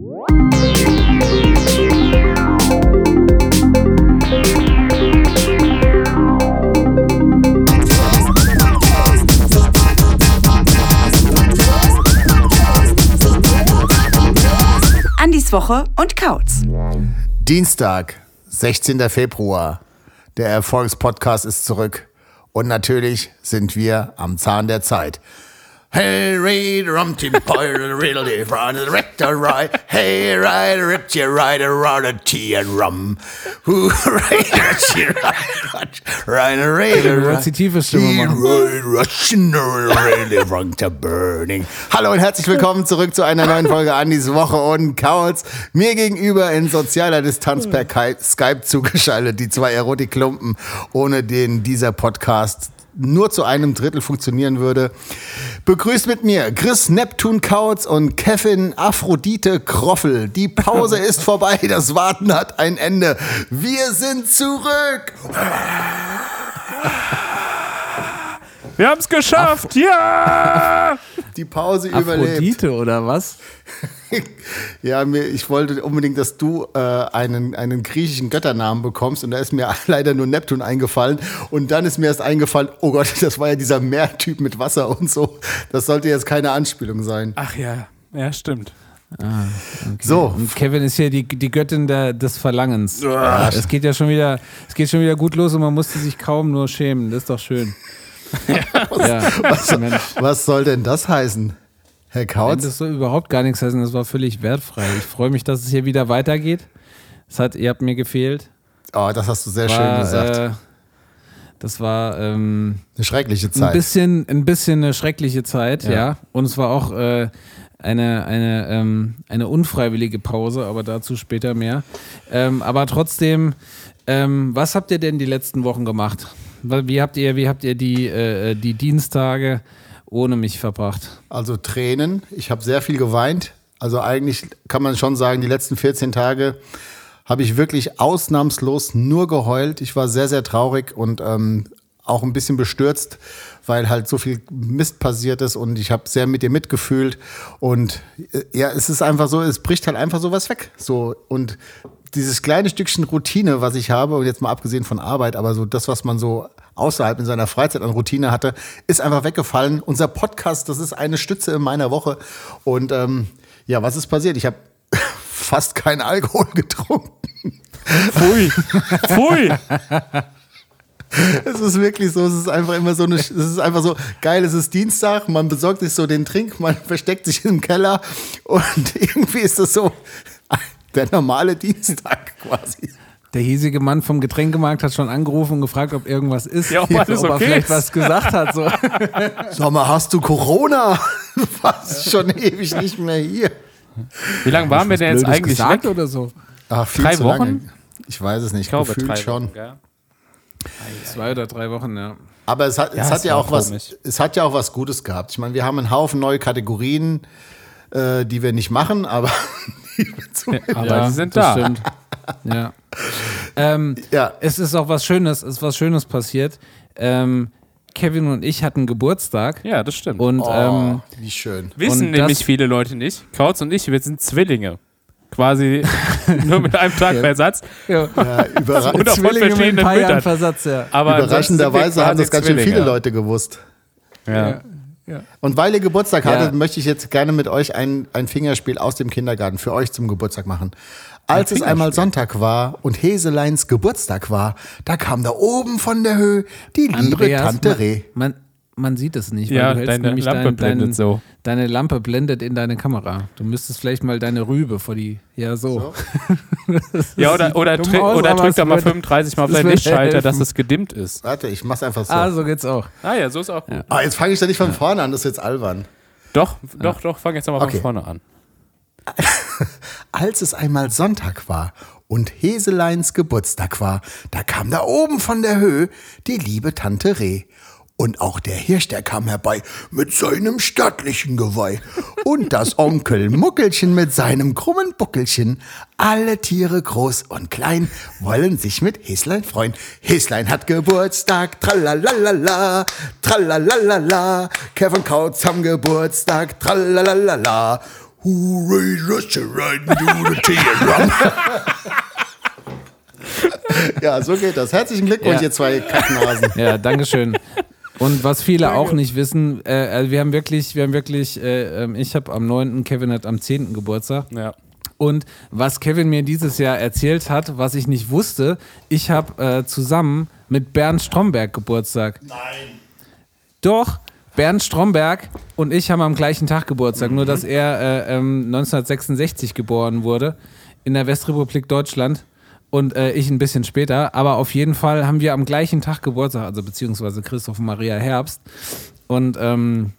Andis Woche und Kautz. Dienstag, 16. Februar. Der Erfolgspodcast ist zurück. Und natürlich sind wir am Zahn der Zeit. Hey, read, rum, tim, poir, riddle, de, run, rector, right. Hey, right, rip, you around a tea and rum. Who. Right, Russian, really, wrong to burning. Hallo und herzlich willkommen zurück zu einer neuen Folge Andis Woche und Kauz. Mir gegenüber in sozialer Distanz per Skype zugeschaltet, die zwei Erotikklumpen, ohne denen dieser Podcast nur zu einem Drittel funktionieren würde. Begrüßt mit mir Chris Neptun Kautz und Kevin Aphrodite Kroffel. Die Pause ist vorbei, das Warten hat ein Ende. Wir sind zurück. Wir haben es geschafft! Ja! Die Pause überlebt. Aphrodite oder was? Ja, mir, ich wollte unbedingt, dass du äh, einen, einen griechischen Götternamen bekommst und da ist mir leider nur Neptun eingefallen und dann ist mir erst eingefallen, oh Gott, das war ja dieser Meertyp mit Wasser und so. Das sollte jetzt keine Anspielung sein. Ach ja, ja, stimmt. So, Und Kevin ist hier die, die Göttin der, des Verlangens. Es geht ja schon wieder, es geht schon wieder gut los und man musste sich kaum nur schämen. Das ist doch schön. Ja, Mensch. was soll denn das heißen, Herr Kautz? Das soll überhaupt gar nichts heißen, das war völlig wertfrei. Ich freue mich, dass es hier wieder weitergeht. Es hat, ihr habt mir gefehlt. Oh, das hast du sehr schön War, gesagt. Äh, das war ähm, Eine schreckliche ein Zeit. bisschen, ein bisschen eine schreckliche Zeit, Ja. ja. Und es war auch äh, eine, eine, ähm, eine unfreiwillige Pause, aber dazu später mehr. Ähm, aber trotzdem, ähm, was habt ihr denn die letzten Wochen gemacht? Wie habt ihr, wie habt ihr die, äh, die Dienstage ohne mich verbracht? Also Tränen. Ich habe sehr viel geweint. Also eigentlich kann man schon sagen, die letzten 14 Tage habe ich wirklich ausnahmslos nur geheult. Ich war sehr, sehr traurig und ähm, auch ein bisschen bestürzt, weil halt so viel Mist passiert ist und ich habe sehr mit dir mitgefühlt. Und äh, ja, es ist einfach so, es bricht halt einfach sowas weg. So und dieses kleine Stückchen Routine, was ich habe, und jetzt mal abgesehen von Arbeit, aber so das, was man so außerhalb in seiner Freizeit an Routine hatte, ist einfach weggefallen. Unser Podcast, das ist eine Stütze in meiner Woche. Und ähm, ja, was ist passiert? Ich habe fast keinen Alkohol getrunken. Pfui! Pfui! Es ist wirklich so, es ist einfach immer so eine, es ist einfach so geil, es ist Dienstag, man besorgt sich so den Trink, man versteckt sich im Keller und irgendwie ist das so der normale Dienstag quasi. Der hiesige Mann vom Getränkemarkt hat schon angerufen und gefragt, ob irgendwas ist. Ja, ob alles ob er okay vielleicht ist. was gesagt hat. So. Sag mal, hast du Corona? Was schon ewig nicht mehr hier. Wie lange waren wir denn jetzt Blödes eigentlich weg? oder so? Ach, viel Drei zu Wochen? Lange. Ich weiß es nicht, Ich glaube, gefühlt drei schon. Wochen, gell? Zwei oder drei Wochen, ja. Aber es hat, Ja, es hat ja auch was, komisch. es hat ja auch was Gutes gehabt. Ich meine, wir haben einen Haufen neue Kategorien, äh, die wir nicht machen, aber Aber die sind das da. Stimmt. Ja. Ähm, ja, es ist auch was Schönes, es ist was Schönes passiert. Ähm, Kevin und ich hatten Geburtstag Ja, das stimmt. und oh, ähm, wie schön. Wissen nämlich viele Leute nicht. Kautz und ich, wir sind Zwillinge. Quasi nur mit einem Tag Versatz. ja, Ja, überra Und Zwillinge mit ein paar Jahren. Versatz, ja. Aber Überraschenderweise haben das ganz schön viele. Leute gewusst. Ja. ja. Und weil ihr Geburtstag Ja. hattet, möchte ich jetzt gerne mit euch ein, ein Fingerspiel aus dem Kindergarten für euch zum Geburtstag machen. Als es einmal Sonntag war und Heseleins Geburtstag war, da kam da oben von der Höhe die liebe Andreas, Tante Reh. man, man, man sieht es nicht, Ja, weil du hältst deine nämlich Lampe dein, blendet dein, so. Deine Lampe blendet in deine Kamera. Du müsstest vielleicht mal deine Rübe vor die. Ja, so. Ja, oder, oder, drück, aus, oder aber drück da mal wird- 35 Mal auf deinen Lichtschalter, dass es gedimmt ist. Warte, ich mach's einfach so. Ah, so geht's auch. Ah ja, so ist auch gut. Ah, jetzt fange ich da nicht von vorne an, das ist jetzt albern. Doch, doch, doch, fang jetzt nochmal Okay. von vorne an. Als es einmal Sonntag war und Heseleins Geburtstag war, da kam da oben von der Höhe die liebe Tante Reh. Und auch der Hirsch, der kam herbei mit seinem stattlichen Geweih. Und das Onkel Muckelchen mit seinem krummen Buckelchen. Alle Tiere groß und klein wollen sich mit Häslein freuen. Häslein hat Geburtstag, tralalala, tralalala. Kevin Kautz haben Geburtstag, tralalala. Raised Russia right into the Teardrum? ja, so geht das. Herzlichen Glückwunsch, Ja. ihr zwei Kacknasen. Ja, Dankeschön. Und was viele auch nicht wissen, äh, also wir haben wirklich, wir haben wirklich, äh, ähm, ich habe am 9., Kevin hat am 10. Geburtstag. Ja. Und was Kevin mir dieses Jahr erzählt hat, was ich nicht wusste, ich habe äh, zusammen mit Bernd Stromberg Geburtstag. Nein. Doch, Bernd Stromberg und ich haben am gleichen Tag Geburtstag, nur dass er äh, ähm, 1966 geboren wurde in der Westrepublik Deutschland und äh, ich ein bisschen später. Aber auf jeden Fall haben wir am gleichen Tag Geburtstag, also beziehungsweise Christoph und Maria Herbst. Und ähm,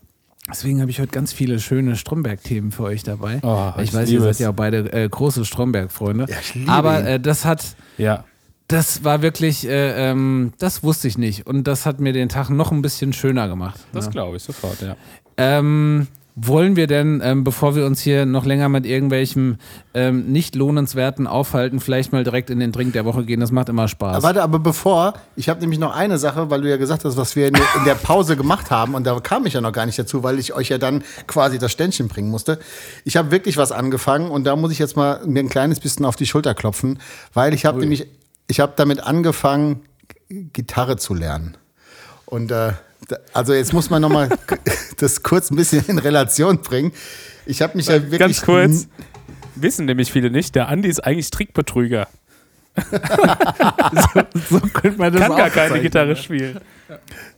deswegen habe ich heute ganz viele schöne Stromberg-Themen für euch dabei. Oh, ich ich weiß, ihr seid ja auch beide äh, große Stromberg-Freunde. Ja, Aber äh, das hat, Ja. das war wirklich, äh, ähm, das wusste ich nicht. Und das hat mir den Tag noch ein bisschen schöner gemacht. Das ja. glaube ich sofort, ja. Ähm, wollen wir denn, ähm, bevor wir uns hier noch länger mit irgendwelchem ähm, nicht lohnenswerten aufhalten, vielleicht mal direkt in den Drink der Woche gehen? Das macht immer Spaß. Warte, aber bevor, ich habe nämlich noch eine Sache, weil du ja gesagt hast, was wir in der, in der Pause gemacht haben und da kam ich ja noch gar nicht dazu, weil ich euch ja dann quasi das Ständchen bringen musste. Ich habe wirklich was angefangen und da muss ich jetzt mal mir ein kleines bisschen auf die Schulter klopfen, weil ich habe nämlich, ich habe damit angefangen, Gitarre zu lernen. Und äh, also jetzt muss man noch mal das kurz ein bisschen in Relation bringen. Ich habe mich ja wirklich Ganz kurz. Wissen nämlich viele nicht, der Andi ist eigentlich Trickbetrüger. so könnte man das Kann gar keine. Gitarre spielen.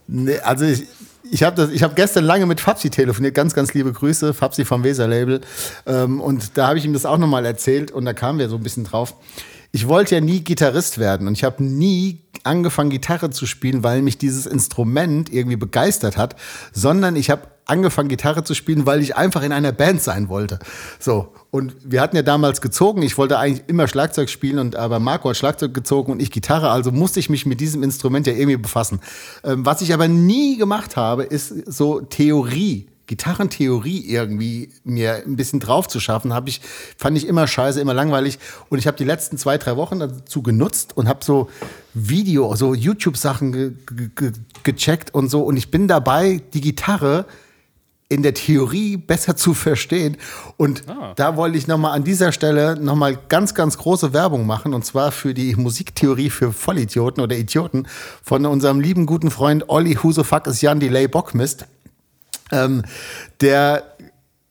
Nee, also ich, ich habe hab gestern lange mit Fabsi telefoniert, ganz, ganz liebe Grüße, Fabsi vom Weser-Label. Ähm, und da habe ich ihm das auch nochmal erzählt und da kamen wir so ein bisschen drauf. Ich wollte ja nie Gitarrist werden und ich habe nie angefangen, Gitarre zu spielen, weil mich dieses Instrument irgendwie begeistert hat, sondern ich habe angefangen, Gitarre zu spielen, weil ich einfach in einer Band sein wollte. So. Und wir hatten ja damals gezogen. Ich wollte eigentlich immer Schlagzeug spielen und aber Marco hat Schlagzeug gezogen und ich Gitarre. Also musste ich mich mit diesem Instrument ja irgendwie befassen. Ähm, was ich aber nie gemacht habe, ist so Theorie. Gitarrentheorie irgendwie mir ein bisschen drauf zu schaffen, habe ich fand ich immer scheiße, immer langweilig und ich habe die letzten zwei drei Wochen dazu genutzt und habe so Video, so YouTube Sachen ge ge ge gecheckt und so und ich bin dabei die Gitarre in der Theorie besser zu verstehen. Und da wollte ich nochmal an dieser Stelle nochmal ganz, ganz große Werbung machen. Und zwar für die Musiktheorie für Vollidioten oder Idioten von unserem lieben guten Freund Olli Who the fuck is Jan Delay Bockmist. Ähm, der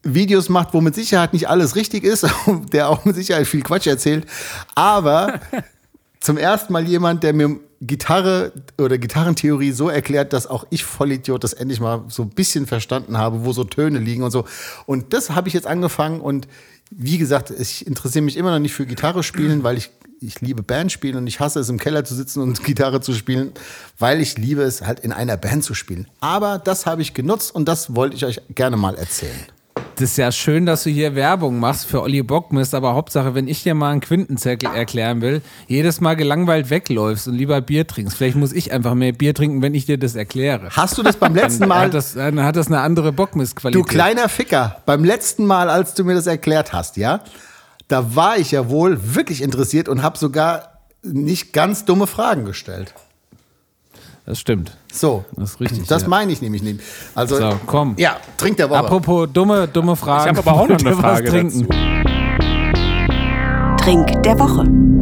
Videos macht, wo mit Sicherheit nicht alles richtig ist, der auch mit Sicherheit viel Quatsch erzählt, aber zum ersten Mal jemand, der mir Gitarre oder Gitarrentheorie so erklärt, dass auch ich Vollidiot das endlich mal so ein bisschen verstanden habe, wo so Töne liegen und so. Und das habe ich jetzt angefangen und wie gesagt, ich interessiere mich immer noch nicht für Gitarre spielen, weil ich, ich liebe Band spielen und ich hasse es im Keller zu sitzen und Gitarre zu spielen, weil ich liebe es halt in einer Band zu spielen. Aber das habe ich genutzt und das wollte ich euch gerne mal erzählen. Das ist ja schön, dass du hier Werbung machst für Olli Bockmist, aber Hauptsache, wenn ich dir mal einen Quintenzirkel erklären will, jedes Mal gelangweilt wegläufst und lieber Bier trinkst. Vielleicht muss ich einfach mehr Bier trinken, wenn ich dir das erkläre. Hast du das beim letzten Dann Mal hat das, dann hat das eine andere Bockmist-Qualität. Du kleiner Ficker, beim letzten Mal, als du mir das erklärt hast, ja, da war ich ja wohl wirklich interessiert und habe sogar nicht ganz dumme Fragen gestellt. Das stimmt. So, Das ist richtig, Das ja. meine ich nämlich nicht. Also, So, komm. ja, trink der Woche. Apropos dumme, dumme Fragen. Ich habe aber auch noch eine Frage trinken? Trink der Woche.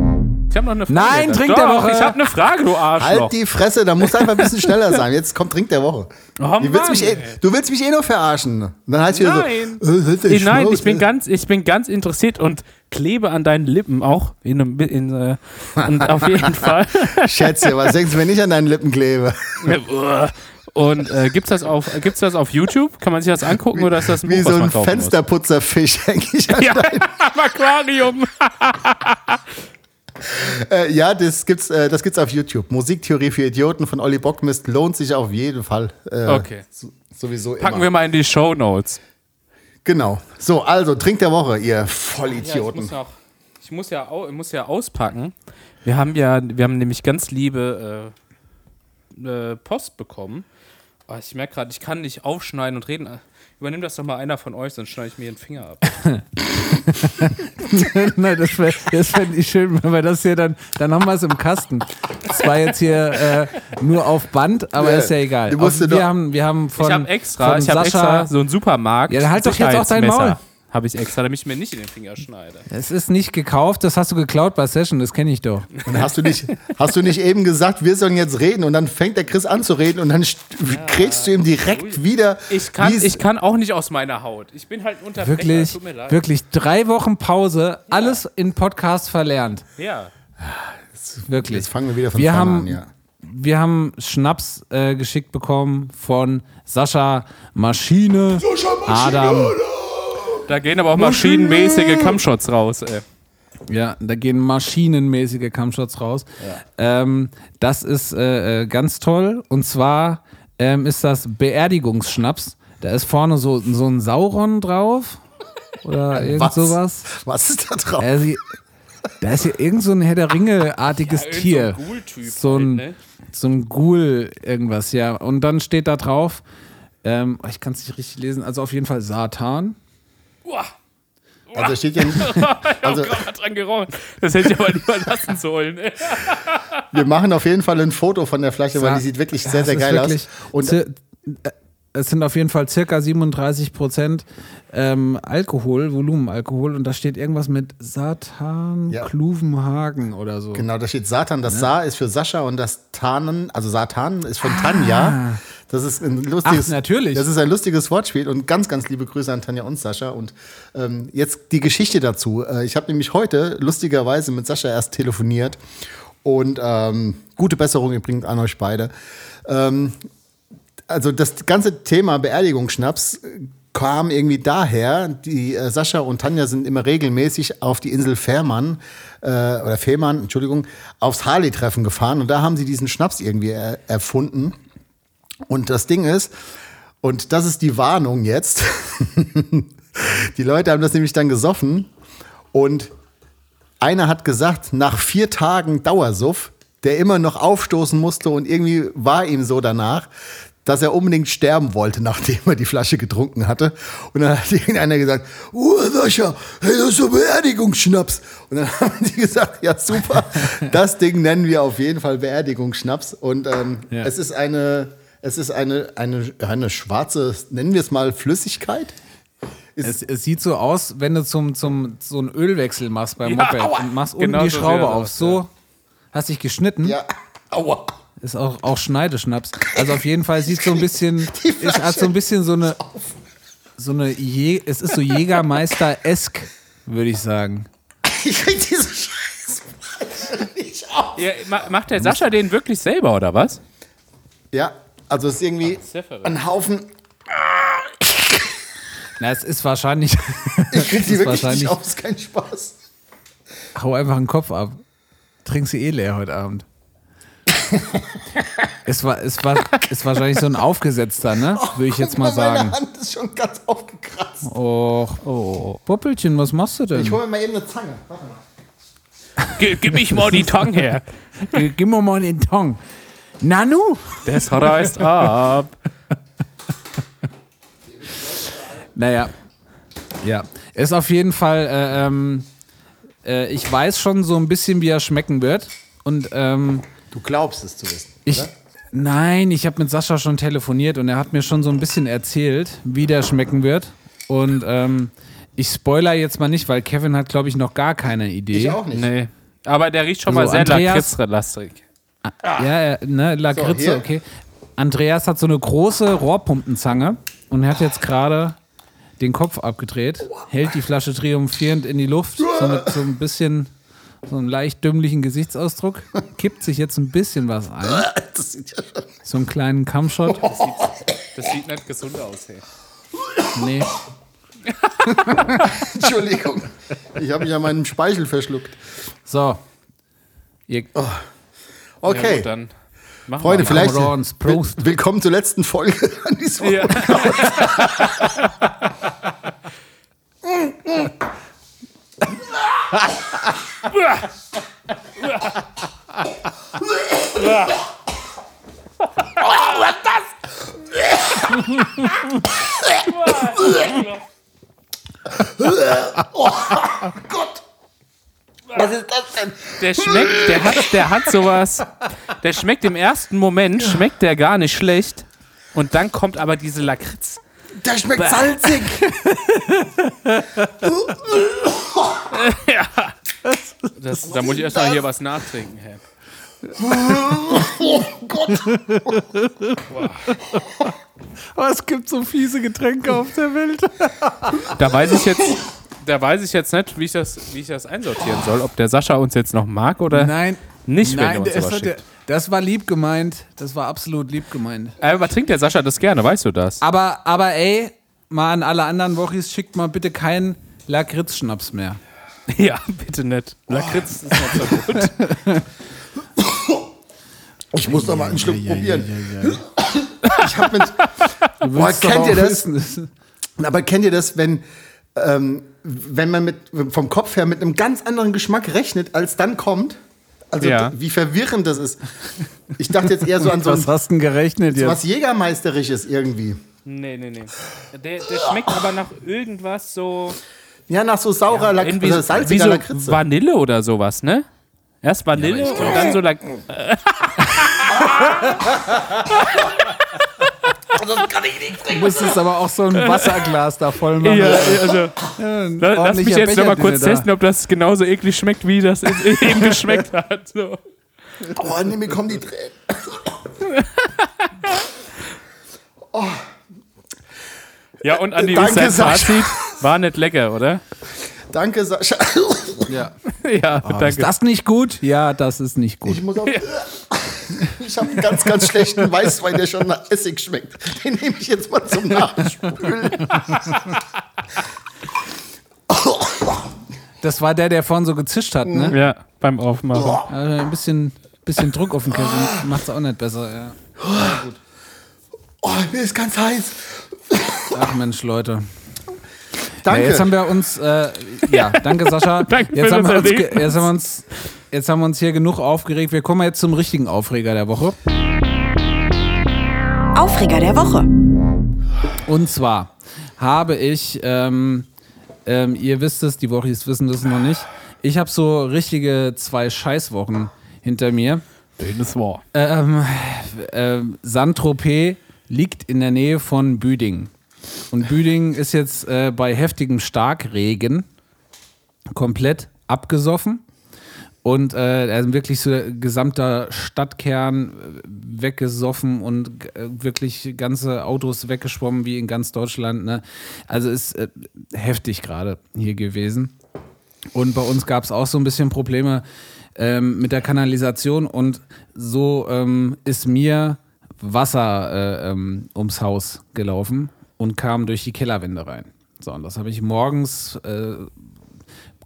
Habe noch eine Frage. Nein, Trink der Woche. Ich habe eine Frage, du Arschloch. Halt die Fresse, da musst du einfach ein bisschen schneller sein. Jetzt kommt Trink der Woche. Oh, du, willst mich eh, Mann, du willst mich eh nur verarschen. Und dann heißt wieder Nein. so, äh, Nein, ich bin ganz, ich bin ganz interessiert und klebe an deinen Lippen auch in, einem- in, äh, und auf jeden Fall. Schätze, was denkst du, wenn ich an deinen Lippen klebe? Und äh, gibt's das auf gibt's das auf YouTube? Kann man sich das angucken oder ist das ein Wie Buch, so was man ein Fensterputzerfisch häng ich an muss? Ja, Aquarium. Äh, ja, das gibt's, äh, das gibt's auf YouTube. Musiktheorie für Idioten von Olli Bockmist lohnt sich auf jeden Fall. Äh, Okay. so- Sowieso Packen immer. wir mal in die Show Notes. Genau. So, also Trink der Woche, ihr Ja, ich, Vollidioten. muss noch, ich muss ja, ich muss ja auspacken. Wir haben ja, wir haben nämlich ganz liebe äh, Post bekommen. Oh, ich merke gerade, ich kann nicht aufschneiden und reden. Übernimm das doch mal einer von euch, sonst schneide ich mir den Finger ab. Nein, das wäre das fänd ich schön, wenn wir das hier dann, dann haben wir es im Kasten. Das war jetzt hier äh, nur auf Band, aber Ja, ist ja egal. Auf, wir, haben, wir haben von, ich habe extra, von ich habe Sascha, extra so einen Supermarkt. Ja, dann halt doch jetzt auch dein Sicherheitsmesser. Habe ich extra, damit ich mir nicht in den Finger schneide. Es ist nicht gekauft, das hast du geklaut bei Session, das kenne ich doch. Und hast du nicht, hast du nicht eben gesagt, wir sollen jetzt reden und dann fängt der Chris an zu reden und dann st- kriegst du ihm direkt wieder. Ich kann, ich kann auch nicht aus meiner Haut. Ich bin halt Unterbrecher, Wirklich, tut mir leid. wirklich drei Wochen Pause, alles in Podcast verlernt. Ja. Wirklich. Jetzt fangen wir wieder von Wir vorne haben- an, ja. Wir haben Schnaps äh, geschickt bekommen von Sascha Maschine, Adam. Da gehen aber auch maschinenmäßige Kampfshots raus, ey. Ja, da gehen maschinenmäßige Kampfshots raus. Ähm, das ist äh, äh, ganz toll. Und zwar ähm, ist das Beerdigungsschnaps. Da ist vorne so, so ein Sauron drauf. Oder irgend Was? sowas. Was ist da drauf? Äh, sie, da ist hier irgend so ein Herr der Ringe-artiges Irgend Tier. So ein Ghoul-Typ So ein, halt, ne? so ein Ghoul, irgendwas, ja. Und dann steht da drauf, ähm, ich kann es nicht richtig lesen, also auf jeden Fall Satan. Uah, Also steht ja nicht, also oh Gott, hat dran gerochen. Das hätte ich aber lieber lassen sollen. wir machen auf jeden Fall ein Foto von der Flasche, weil die sieht wirklich sehr, sehr geil aus. Und äh, es sind auf jeden Fall circa 37 Prozent ähm, Alkohol, Volumenalkohol und da steht irgendwas mit Satan Ja. Kluvenhagen oder so. Genau, da steht Satan. Das Sa ist für Sascha und das Tanen, also Satan ist von Tanja. Das ist ein lustiges. Ach, natürlich. Das ist ein lustiges Wortspiel und ganz, ganz liebe Grüße an Tanja und Sascha. Und ähm, jetzt die Geschichte dazu. Äh, ich habe nämlich heute lustigerweise mit Sascha erst telefoniert und ähm, gute Besserung übrigens an euch beide. Ähm, also das ganze Thema Beerdigungsschnaps kam irgendwie daher, die äh, Sascha und Tanja sind immer regelmäßig auf die Insel Fährmann, äh, oder Fehmarn, Entschuldigung, aufs Harley-Treffen gefahren und da haben sie diesen Schnaps irgendwie er erfunden. Und das Ding ist, und das ist die Warnung jetzt, die Leute haben das nämlich dann gesoffen und einer hat gesagt, nach vier Tagen Dauersuff, der immer noch aufstoßen musste und irgendwie war ihm so danach, dass er unbedingt sterben wollte, nachdem er die Flasche getrunken hatte. Und dann hat irgendeiner gesagt, oh Sascha, hey, das ist so Beerdigungsschnaps. Und dann haben die gesagt, ja super, das Ding nennen wir auf jeden Fall Beerdigungsschnaps. Und ähm, Ja. es ist eine, es ist eine, eine, eine schwarze, nennen wir es mal Flüssigkeit. Es, es sieht so aus, wenn du zum, zum so einen Ölwechsel machst beim Ja, Moped aua. und machst Genau unten die so Schraube das auf. aus, So, hast dich geschnitten. Ja, aua. Ist auch, auch Schneideschnaps. Also auf jeden Fall sieht so ein bisschen, es hat so ein bisschen so eine, so eine, Je es ist so Jägermeister-esk, würde ich sagen. Ich krieg diese Scheiße nicht auf. Ja, ma- macht der Sascha den wirklich selber, oder was? Ja, also es ist irgendwie verrückt. ein Haufen. Na, es ist wahrscheinlich, Ich krieg es die ist wirklich wahrscheinlich, nicht auf, ist kein Spaß. hau einfach den Kopf ab. Trinkst du eh leer heute Abend. es war, es war, ist wahrscheinlich so ein aufgesetzter, ne? Würde ich jetzt mal sagen. Meine Hand ist schon ganz aufgekratzt. Oh, oh, Poppelchen, was machst du Ich denn? hole mir mal eben eine Zange. Warte mal. G gib mich mal die Tang her. Gib mir mal den Tong. Nanu? Das reißt ab. Naja, ja. Ist auf jeden Fall, äh, ähm, äh, ich weiß schon so ein bisschen, wie er schmecken wird. Und ähm, Du glaubst es zu wissen. ich, oder? nein, ich habe mit Sascha schon telefoniert und er hat mir schon so ein bisschen erzählt, wie der schmecken wird. Und ähm, ich spoiler jetzt mal nicht, weil Kevin hat, glaube ich, noch gar keine Idee. Ich auch nicht. Nee. Aber der riecht schon Also mal sehr Andreas- lakritzlastig. Ja, er- ne, Lakritze, hier. okay. Andreas hat so eine große Rohrpumpenzange und er hat jetzt gerade den Kopf abgedreht, hält die Flasche triumphierend in die Luft, so mit so ein bisschen, so einem leicht dümmlichen Gesichtsausdruck, kippt sich jetzt ein bisschen was ein, Das sieht ja schon. so einen kleinen Kammshot. Das sieht nicht gesund aus, hey. Nee. Entschuldigung. Ich habe mich an meinem Speichel verschluckt. So. Ihr, Oh. Ja, Okay. gut, dann machen Freunde, wir. vielleicht Rons, Prost. will- willkommen zur letzten Folge an diesem Ja. Gott. Was ist das denn? Der schmeckt, der hat, der hat sowas. Der schmeckt im ersten Moment, schmeckt der gar nicht schlecht. Und dann kommt aber diese Lakritz. Der schmeckt salzig. Das, da muss ich erstmal hier was nachtrinken, hä? Oh, es gibt so fiese Getränke auf der Welt. Da weiß ich jetzt, da weiß ich jetzt nicht, wie ich das, wie ich das einsortieren soll. Ob der Sascha uns jetzt noch mag oder Nein. nicht, wenn er Nein, uns der, schickt. das war lieb gemeint. Das war absolut lieb gemeint. Äh, Aber trinkt der Sascha das gerne, weißt du das? Aber, aber ey, mal an alle anderen Wochis, schickt mal bitte keinen Lakritz-Schnaps mehr. Ja, bitte nicht. Lakritz ist nicht so gut. Ich muss noch mal einen Schluck probieren. Ich hab mit, Boah, kennt ihr das? aber kennt ihr das, wenn, ähm, wenn man mit, vom Kopf her mit einem ganz anderen Geschmack rechnet, als dann kommt? Also Ja. wie verwirrend das ist. Ich dachte jetzt eher so an so, Was ein, hast du denn gerechnet so jetzt? was Jägermeisterisches irgendwie. Nee, nee, nee. Der, der schmeckt aber nach irgendwas so. Ja, nach so saurer Lak irgendwie oder so, salziger wie so Lakritze. Vanille oder sowas, ne? Erst Vanille und dann so Lak Du musstest aber auch so ein Wasserglas da voll machen. Ja, also, Ein la- lass mich jetzt noch mal Becher, kurz du da- testen, ob das genauso eklig schmeckt, wie das eben geschmeckt hat. So. Oh, nee, mir kommen die Tränen. Ja, und Andi, wie Danke, ist dein Sascha. Fazit? War nicht lecker, oder? Danke, Sascha. Ja. Ja, Ist danke. das nicht gut? Ja, das ist nicht gut. Ich muss auf. Ich habe einen ganz, ganz schlechten Weißwein, der schon nach Essig schmeckt. Den nehme ich jetzt mal zum Nachspülen. Das war der, der vorhin so gezischt hat, ne? Ja, beim Aufmachen. Also ein bisschen, bisschen Druck auf den Kessel macht's auch nicht besser, ja. Oh, mir ist ganz heiß. Ach Mensch, Leute. Danke. Ja, jetzt haben wir uns, äh, ja, danke Sascha. Danke jetzt, haben uns, jetzt, haben wir uns, jetzt haben wir uns hier genug aufgeregt. Wir kommen jetzt zum richtigen Aufreger der Woche. Aufreger der Woche. Und zwar habe ich, ähm, ähm, ihr wisst es, die Wochis wissen das noch nicht, ich habe so richtige zwei Scheißwochen hinter mir. Das war. Ähm, ähm, Saint-Tropez liegt in der Nähe von Büdingen. Und Büdingen ist jetzt äh, bei heftigem Starkregen komplett abgesoffen. Und äh, also wirklich so gesamter Stadtkern äh, weggesoffen und äh, wirklich ganze Autos weggeschwommen wie in ganz Deutschland. Ne? Also ist äh, heftig gerade hier gewesen. Und bei uns gab es auch so ein bisschen Probleme ähm, mit der Kanalisation und so ähm, ist mir Wasser äh, ähm, ums Haus gelaufen und kam durch die Kellerwände rein. So, und das habe ich morgens, äh,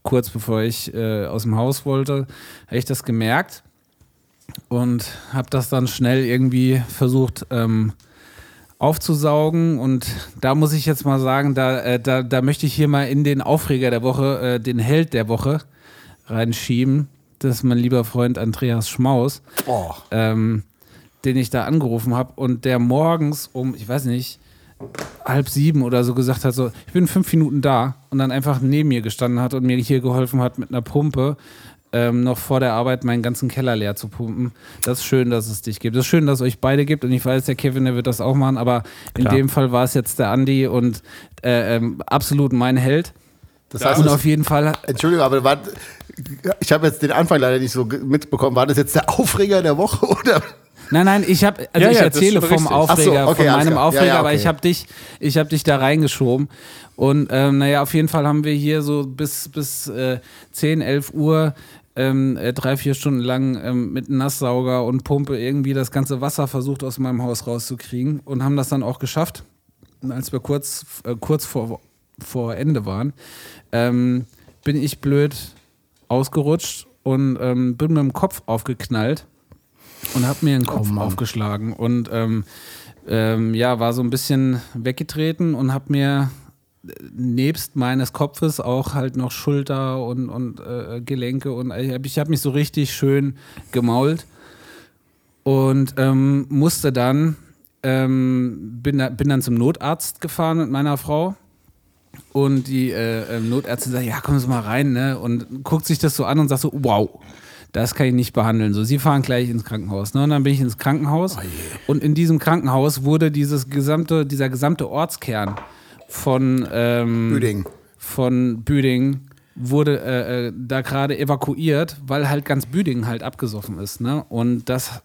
kurz bevor ich äh, aus dem Haus wollte, habe ich das gemerkt und habe das dann schnell irgendwie versucht ähm, aufzusaugen. Und da muss ich jetzt mal sagen, da, äh, da, da möchte ich hier mal in den Aufreger der Woche, äh, den Held der Woche reinschieben. Das ist mein lieber Freund Andreas Schmaus, Oh. ähm, den ich da angerufen habe und der morgens um, ich weiß nicht, halb sieben oder so gesagt hat, so, ich bin fünf Minuten da und dann einfach neben mir gestanden hat und mir hier geholfen hat mit einer Pumpe, ähm, noch vor der Arbeit meinen ganzen Keller leer zu pumpen. Das ist schön, dass es dich gibt. Das ist schön, dass es euch beide gibt und ich weiß, der Kevin, der wird das auch machen, aber in Klar. dem Fall war es jetzt der Andi und äh, ähm, absolut mein Held. Das heißt, Und auf jeden Fall Entschuldigung, aber war, ich habe jetzt den Anfang leider nicht so mitbekommen. War das jetzt der Aufreger der Woche oder? Nein, nein, ich habe, also Ja, ich ja, erzähle vom richtig. Aufreger, so, okay, von meinem. Ja, Aufreger, ja, aber okay. ich habe dich, ich habe dich da reingeschoben. Und ähm, naja, auf jeden Fall haben wir hier so bis, bis äh, 10, 11 Uhr ähm, äh, drei, vier Stunden lang ähm, mit Nasssauger und Pumpe irgendwie das ganze Wasser versucht aus meinem Haus rauszukriegen und haben das dann auch geschafft. Und als wir kurz, äh, kurz vor, vor Ende waren, ähm, bin ich blöd ausgerutscht und ähm, bin mit dem Kopf aufgeknallt und habe mir den Kopf Mann. aufgeschlagen und ähm, ähm, ja, war so ein bisschen weggetreten und habe mir äh, nebst meines Kopfes auch halt noch Schulter und, und äh, Gelenke und ich habe hab mich so richtig schön gemault und ähm, musste dann, ähm, bin, da, bin dann zum Notarzt gefahren mit meiner Frau und die äh, ähm, Notärztin sagt, ja, kommen Sie mal rein, ne? Und guckt sich das so an und sagt so, wow, das kann ich nicht behandeln. So, Sie fahren gleich ins Krankenhaus. Ne? Und dann bin ich ins Krankenhaus. und in diesem Krankenhaus wurde dieses gesamte, dieser gesamte Ortskern von ähm, Büdingen. von Büdingen wurde äh, äh, da gerade evakuiert, weil halt ganz Büdingen halt abgesoffen ist. Ne? Und das,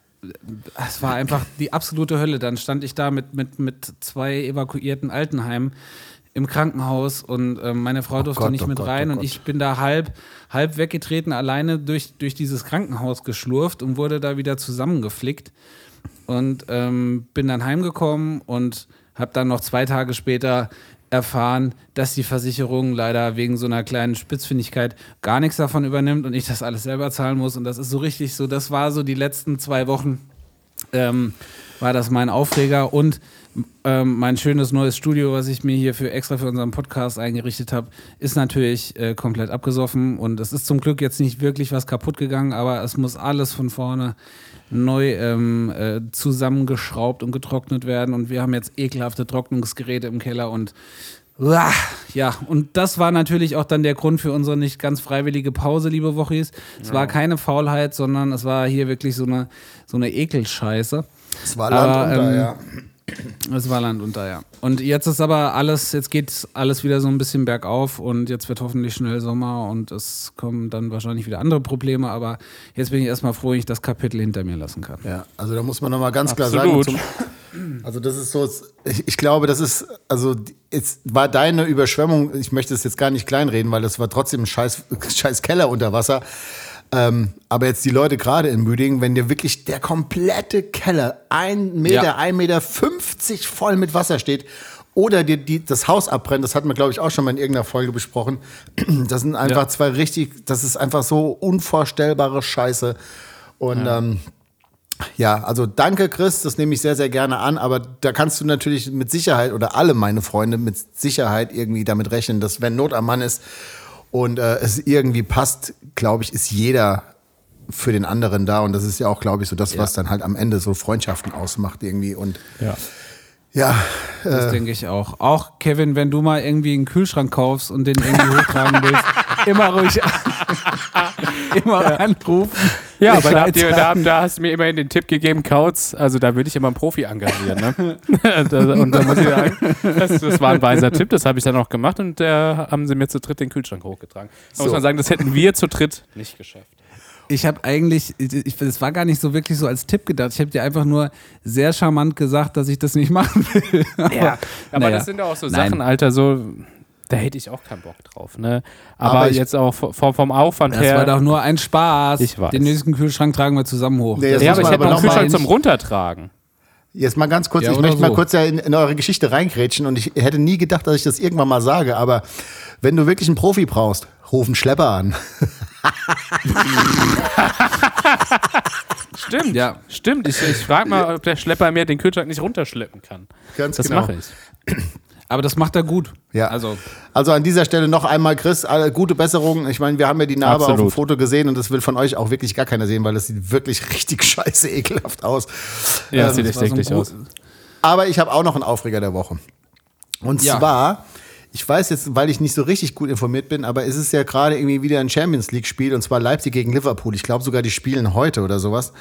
das war einfach die absolute Hölle. Dann stand ich da mit, mit, mit zwei evakuierten Altenheimen im Krankenhaus und äh, meine Frau durfte Gott, nicht oh mit Gott, rein oh und ich bin da halb, halb weggetreten, alleine durch, durch dieses Krankenhaus geschlurft und wurde da wieder zusammengeflickt und ähm, bin dann heimgekommen und habe dann noch zwei Tage später erfahren, dass die Versicherung leider wegen so einer kleinen Spitzfindigkeit gar nichts davon übernimmt und ich das alles selber zahlen muss. Und das ist so richtig so, das war so die letzten zwei Wochen ähm, war das mein Aufreger und ähm, mein schönes neues Studio, was ich mir hier für extra für unseren Podcast eingerichtet habe, ist natürlich äh, komplett abgesoffen und es ist zum Glück jetzt nicht wirklich was kaputt gegangen, aber es muss alles von vorne neu ähm, äh, zusammengeschraubt und getrocknet werden und wir haben jetzt ekelhafte Trocknungsgeräte im Keller und ja, und das war natürlich auch dann der Grund für unsere nicht ganz freiwillige Pause, liebe Wochis. Es war keine Faulheit, sondern es war hier wirklich so eine, so eine Ekelscheiße. Es war Land Aber, unter, ähm, ja. Es war Land unter, ja. Und jetzt ist aber alles, jetzt geht alles wieder so ein bisschen bergauf und jetzt wird hoffentlich schnell Sommer und es kommen dann wahrscheinlich wieder andere Probleme, aber jetzt bin ich erstmal froh, wenn ich das Kapitel hinter mir lassen kann. Ja, also da muss man nochmal ganz klar sagen. Zum, also das ist so, ich, ich glaube, das ist, also jetzt war deine Überschwemmung, ich möchte es jetzt gar nicht kleinreden, weil das war trotzdem ein scheiß, scheiß Keller unter Wasser. Ähm, aber jetzt die Leute gerade in Büdingen, wenn dir wirklich der komplette Keller ein Meter, Ja. ein Meter 50 voll mit Wasser steht oder dir die, das Haus abbrennt, das hatten wir, glaube ich, auch schon mal in irgendeiner Folge besprochen. Das sind einfach Ja. zwei richtig, das ist einfach so unvorstellbare Scheiße. Und ähm, ja, also danke, Chris, das nehme ich sehr, sehr gerne an, aber da kannst du natürlich mit Sicherheit oder alle meine Freunde mit Sicherheit irgendwie damit rechnen, dass wenn Not am Mann ist und äh, es irgendwie passt, glaube ich, ist jeder für den anderen da und das ist ja auch, glaube ich, so das, was dann halt am Ende so Freundschaften ausmacht irgendwie und Ja. ja, Das denke ich auch. Auch Kevin, wenn du mal irgendwie einen Kühlschrank kaufst und den irgendwie hochtragen willst, immer ruhig immer anrufen. Ja, aber da, habt ihr, da, da hast du mir immerhin den Tipp gegeben, Kautz, also da würde ich immer einen Profi engagieren. Ne? Das- und da muss ich sagen, das, das war ein weiser Tipp, das habe ich dann auch gemacht und da haben sie mir zu dritt den Kühlschrank hochgetragen. Da muss So. man sagen, das hätten wir zu dritt nicht geschafft. Ich habe eigentlich, ich, das war gar nicht so wirklich so als Tipp gedacht. Ich habe dir einfach nur sehr charmant gesagt, dass ich das nicht machen will. Ja, aber naja. das sind ja auch so Nein. Sachen, Alter, so, da hätte ich auch keinen Bock drauf. Ne? Aber, Aber ich- jetzt auch vom, vom Aufwand Das her. war doch nur ein Spaß. Ich weiß. Den nächsten Kühlschrank tragen wir zusammen hoch. Nee, das ja, aber ich hätte aber noch einen mal Kühlschrank zum Runtertragen. Jetzt mal ganz kurz, Ja, ich möchte mal so. kurz ja in, in eure Geschichte reingrätschen und ich hätte nie gedacht, dass ich das irgendwann mal sage, aber wenn du wirklich einen Profi brauchst, ruf einen Schlepper an. Stimmt, Ja. stimmt. Ich, ich frage mal, ob der Schlepper mir den Kühlschrank nicht runterschleppen kann. Ganz das genau. mache ich. Aber das macht er gut. Ja. Also, Also an dieser Stelle noch einmal, Chris, alle gute Besserung. Ich meine, wir haben ja die Narbe auf dem Absolut. Foto gesehen und das will von euch auch wirklich gar keiner sehen, weil das sieht wirklich richtig scheiße ekelhaft aus. Ja, Ähm, sieht echt eklig aus. Aber ich habe auch noch einen Aufreger der Woche. Und Ja. zwar, ich weiß jetzt, weil ich nicht so richtig gut informiert bin, aber es ist ja gerade irgendwie wieder ein Champions League-Spiel und zwar Leipzig gegen Liverpool. Ich glaube sogar, die spielen heute oder sowas.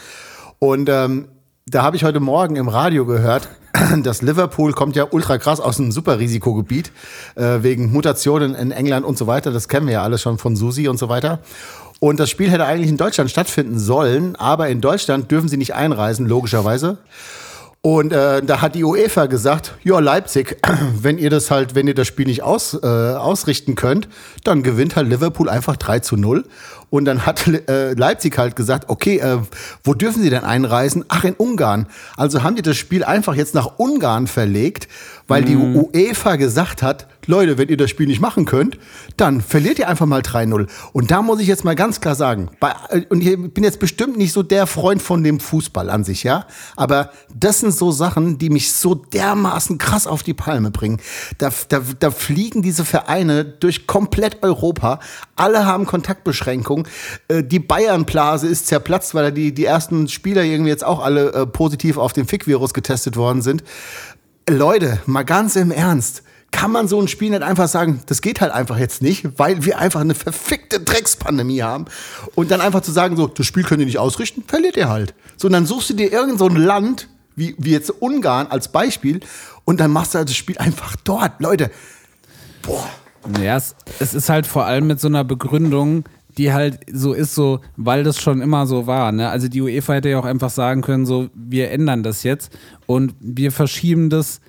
Und ähm, da habe ich heute Morgen im Radio gehört, dass Liverpool kommt ja ultra krass aus einem Superrisikogebiet äh, wegen Mutationen in England und so weiter. Das kennen wir ja alles schon von Susi und so weiter. Und das Spiel hätte eigentlich in Deutschland stattfinden sollen, aber in Deutschland dürfen sie nicht einreisen, logischerweise. Und äh, da hat die UEFA gesagt, ja Leipzig, wenn ihr das halt, wenn ihr das Spiel nicht aus, äh, ausrichten könnt, dann gewinnt halt Liverpool einfach 3 zu 0. Und dann hat äh, Leipzig halt gesagt, okay, äh, wo dürfen sie denn einreisen? Ach, in Ungarn. Also haben die das Spiel einfach jetzt nach Ungarn verlegt, weil die UEFA gesagt hat, Leute, wenn ihr das Spiel nicht machen könnt, dann verliert ihr einfach mal 3-0. Und da muss ich jetzt mal ganz klar sagen, bei, äh, und ich bin jetzt bestimmt nicht so der Freund von dem Fußball an sich, ja, aber das sind so Sachen, die mich so dermaßen krass auf die Palme bringen. Da, da, da fliegen diese Vereine durch komplett Europa, alle haben Kontaktbeschränkungen, äh, die Bayern-Blase ist zerplatzt, weil die, die ersten Spieler irgendwie jetzt auch alle äh, positiv auf den Fick-Virus getestet worden sind. Leute, mal ganz im Ernst. Kann man so ein Spiel nicht einfach sagen, das geht halt einfach jetzt nicht, weil wir einfach eine verfickte Dreckspandemie haben. Und dann einfach zu sagen, so, das Spiel könnt ihr nicht ausrichten, verliert ihr halt. So, und dann suchst du dir irgend so ein Land, wie, wie jetzt Ungarn als Beispiel, und dann machst du halt das Spiel einfach dort. Leute, boah. Ja, es, es ist halt vor allem mit so einer Begründung, die halt so ist, so, weil das schon immer so war. Ne? Also die UEFA hätte ja auch einfach sagen können, so, wir ändern das jetzt und wir verschieben das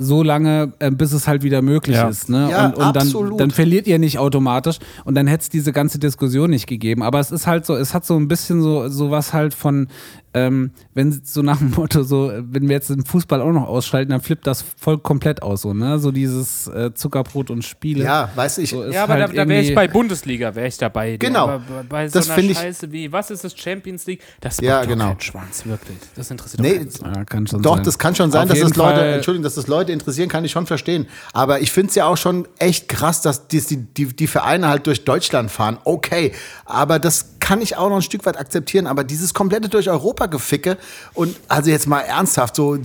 so lange, äh, bis es halt wieder möglich Ja. ist. Ne? Ja, und und dann, absolut. dann verliert ihr nicht automatisch und dann hätte es diese ganze Diskussion nicht gegeben. Aber es ist halt so, es hat so ein bisschen so, so was halt von, ähm, wenn so nach dem Motto, so, wenn wir jetzt den Fußball auch noch ausschalten, dann flippt das voll komplett aus, so, ne? So dieses äh, Zuckerbrot und Spiele. Ja, weißt du, ich, So Ja, aber halt da, da wäre ich bei Bundesliga, wäre ich dabei. Du. Genau. Aber bei- so Das einer find ich- Scheiße wie, was ist das Champions League? Das Ja, genau. Schwanz, wirklich. Das interessiert Nee, doch. Ja, kann schon Doch, sein. das kann schon sein, Auf dass das Leute, Entschuldigung, dass das Leute interessieren, kann ich schon verstehen. Aber ich finde es ja auch schon echt krass, dass die, die, die, die Vereine halt durch Deutschland fahren. Okay, aber das kann ich auch noch ein Stück weit akzeptieren. Aber dieses komplette durch Europa geficke und also jetzt mal ernsthaft, so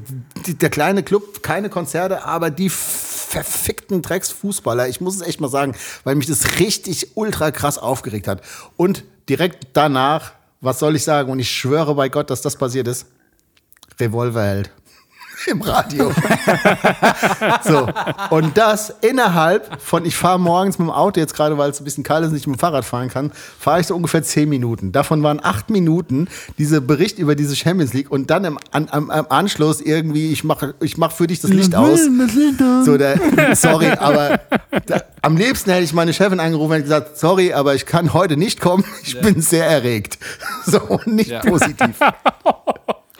die, der kleine Club, keine Konzerte, aber die verfickten Drecksfußballer, ich muss es echt mal sagen, weil mich das richtig ultra krass aufgeregt hat. Und direkt danach, was soll ich sagen? Und ich schwöre bei Gott, dass das passiert ist. Revolverheld. Im Radio. so. Und das innerhalb von, ich fahre morgens mit dem Auto, jetzt gerade weil es ein bisschen kalt ist und ich mit dem Fahrrad fahren kann, fahre ich so ungefähr zehn Minuten. Davon waren acht Minuten dieser Bericht über diese Champions League und dann im, an, am, am Anschluss irgendwie, ich mache ich mach für dich das Licht aus. So, der, sorry, aber da, am liebsten hätte ich meine Chefin angerufen und gesagt, sorry, aber ich kann heute nicht kommen. Ich bin sehr erregt. So, und nicht Ja. positiv.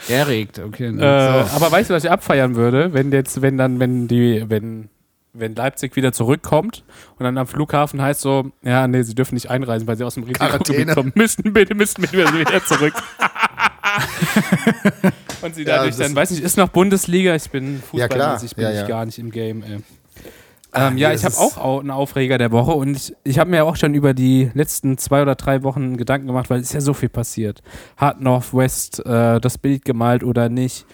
Erregt, okay. Äh, ne. Aber weißt du, was ich abfeiern würde, wenn jetzt, wenn dann, wenn die, wenn, wenn Leipzig wieder zurückkommt und dann am Flughafen heißt so, ja, nee, sie dürfen nicht einreisen, weil sie aus dem Risikogebiet kommen. Müssten bitte, müssten bitte wieder zurück. und sie Ja, dadurch das- dann, weiß nicht, ist noch Bundesliga, ich bin Ja, klar. fußballmäßig, bin Ja, ich ja. gar nicht im Game, ey. Ah, Ähm, ja, nee, ich habe auch au- einen Aufreger der Woche und ich, ich habe mir auch schon über die letzten zwei oder drei Wochen Gedanken gemacht, weil es ist ja so viel passiert. Hard Northwest, äh, das Bild gemalt oder nicht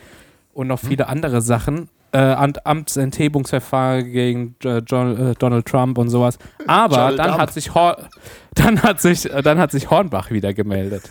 und noch viele andere Sachen. Äh, Amt- Amtsenthebungsverfahren gegen äh, John, äh, Donald Trump und sowas. Aber dann hat, sich Hor dann, hat sich, äh, dann hat sich Hornbach wieder gemeldet.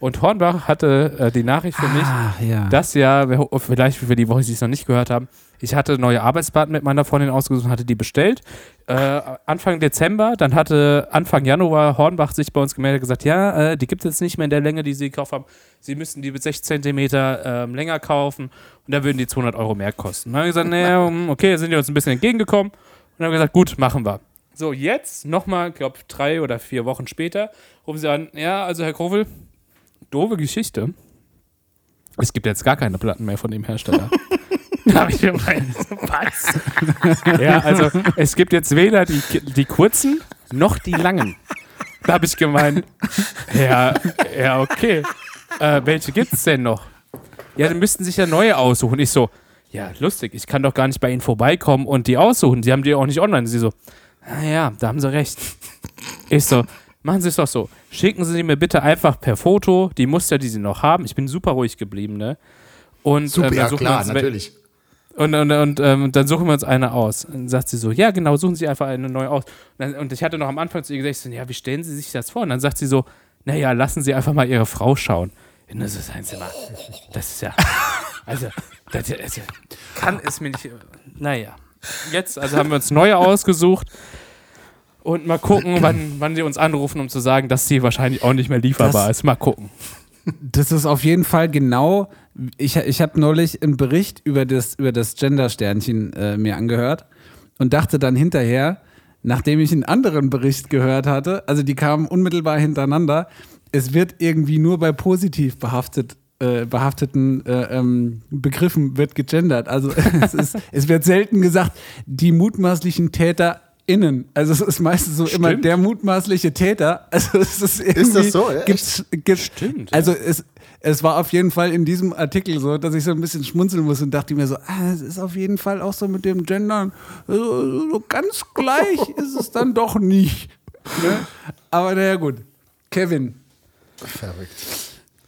Und Hornbach hatte äh, die Nachricht für mich, Ah, ja. das Jahr, wer- vielleicht für die Woche, die es noch nicht gehört haben, ich hatte neue Arbeitsplatten mit meiner Freundin ausgesucht und hatte die bestellt. Äh, Anfang Dezember, dann hatte Anfang Januar Hornbach sich bei uns gemeldet und gesagt, ja, äh, die gibt es jetzt nicht mehr in der Länge, die sie gekauft haben. Sie müssten die mit 6 Zentimeter ähm, länger kaufen und da würden die 200 Euro mehr kosten. Dann haben wir gesagt, naja, okay, sind die uns ein bisschen entgegengekommen und haben gesagt, gut, machen wir. So, jetzt nochmal, glaube drei oder vier Wochen später, rufen sie an, ja, also Herr Krovel, doofe Geschichte. Es gibt jetzt gar keine Platten mehr von dem Hersteller. da habe ich mir gemeint, was? ja, also es gibt jetzt weder die, die kurzen noch die langen. Da habe ich gemeint, ja, ja, okay. Äh, welche gibt es denn noch? Ja, dann müssten sich ja neue aussuchen. Ich so, ja, lustig, ich kann doch gar nicht bei Ihnen vorbeikommen und die aussuchen. Sie haben die auch nicht online. Sie so, ah ja, da haben Sie recht. Ich so, machen Sie es doch so. Schicken Sie mir bitte einfach per Foto die Muster, die Sie noch haben. Ich bin super ruhig geblieben, ne? Und Super, dann ja klar, uns, natürlich. Und, und, und ähm, dann suchen wir uns eine aus. Und dann sagt sie so, ja genau, suchen Sie einfach eine neue aus. Und, dann, und ich hatte noch am Anfang zu ihr gesagt, so, ja, wie stellen Sie sich das vor? Und dann sagt sie so, naja, lassen Sie einfach mal Ihre Frau schauen. Und das ist ein Zimmer. Das ist ja, also, das, das kann es mir nicht, naja. Jetzt, also haben wir uns neue ausgesucht und mal gucken, wann, wann sie uns anrufen, um zu sagen, dass sie wahrscheinlich auch nicht mehr lieferbar Das- ist. Mal gucken. Das ist auf jeden Fall genau. Ich, ich habe neulich einen Bericht über das, über das Gender-Sternchen äh, mir angehört und dachte dann hinterher, nachdem ich einen anderen Bericht gehört hatte, also die kamen unmittelbar hintereinander, es wird irgendwie nur bei positiv behaftet, äh, behafteten äh, ähm, Begriffen wird gegendert. Also es, ist, es wird selten gesagt, die mutmaßlichen TäterInnen. Also es ist meistens so immer Stimmt. der mutmaßliche Täter. Also es ist irgendwie, Ist das so? Ja, Gibt's, gibt's, Stimmt, Also es, es war auf jeden Fall in diesem Artikel so, dass ich so ein bisschen schmunzeln muss und dachte mir so, ah, es ist auf jeden Fall auch so mit dem Gendern, so, so ganz gleich ist es dann doch nicht. Ne? Aber naja gut. Kevin, Verrückt.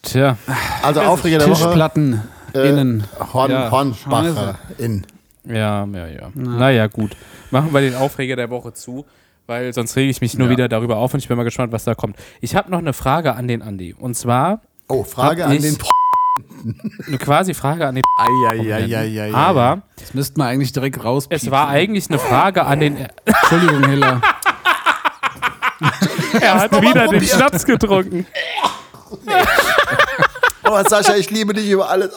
Tja. Also Aufreger der Woche. Tischplatten Äh, innen. Horn, Ja, Hornbacher in. Ja, ja, ja. Naja, gut. Machen wir den Aufreger der Woche zu, weil sonst rege ich mich nur Ja. wieder darüber auf und ich bin mal gespannt, was da kommt. Ich habe noch eine Frage an den Andi. Und zwar, Oh, Frage an den eine quasi Frage an den. Eieieiei. Aber Das müssten wir eigentlich direkt raus. es war eigentlich eine Frage an den. Entschuldigung, Hiller. Er hat wieder den. Schnaps getrunken. Oh, Sascha, ich liebe dich über alles.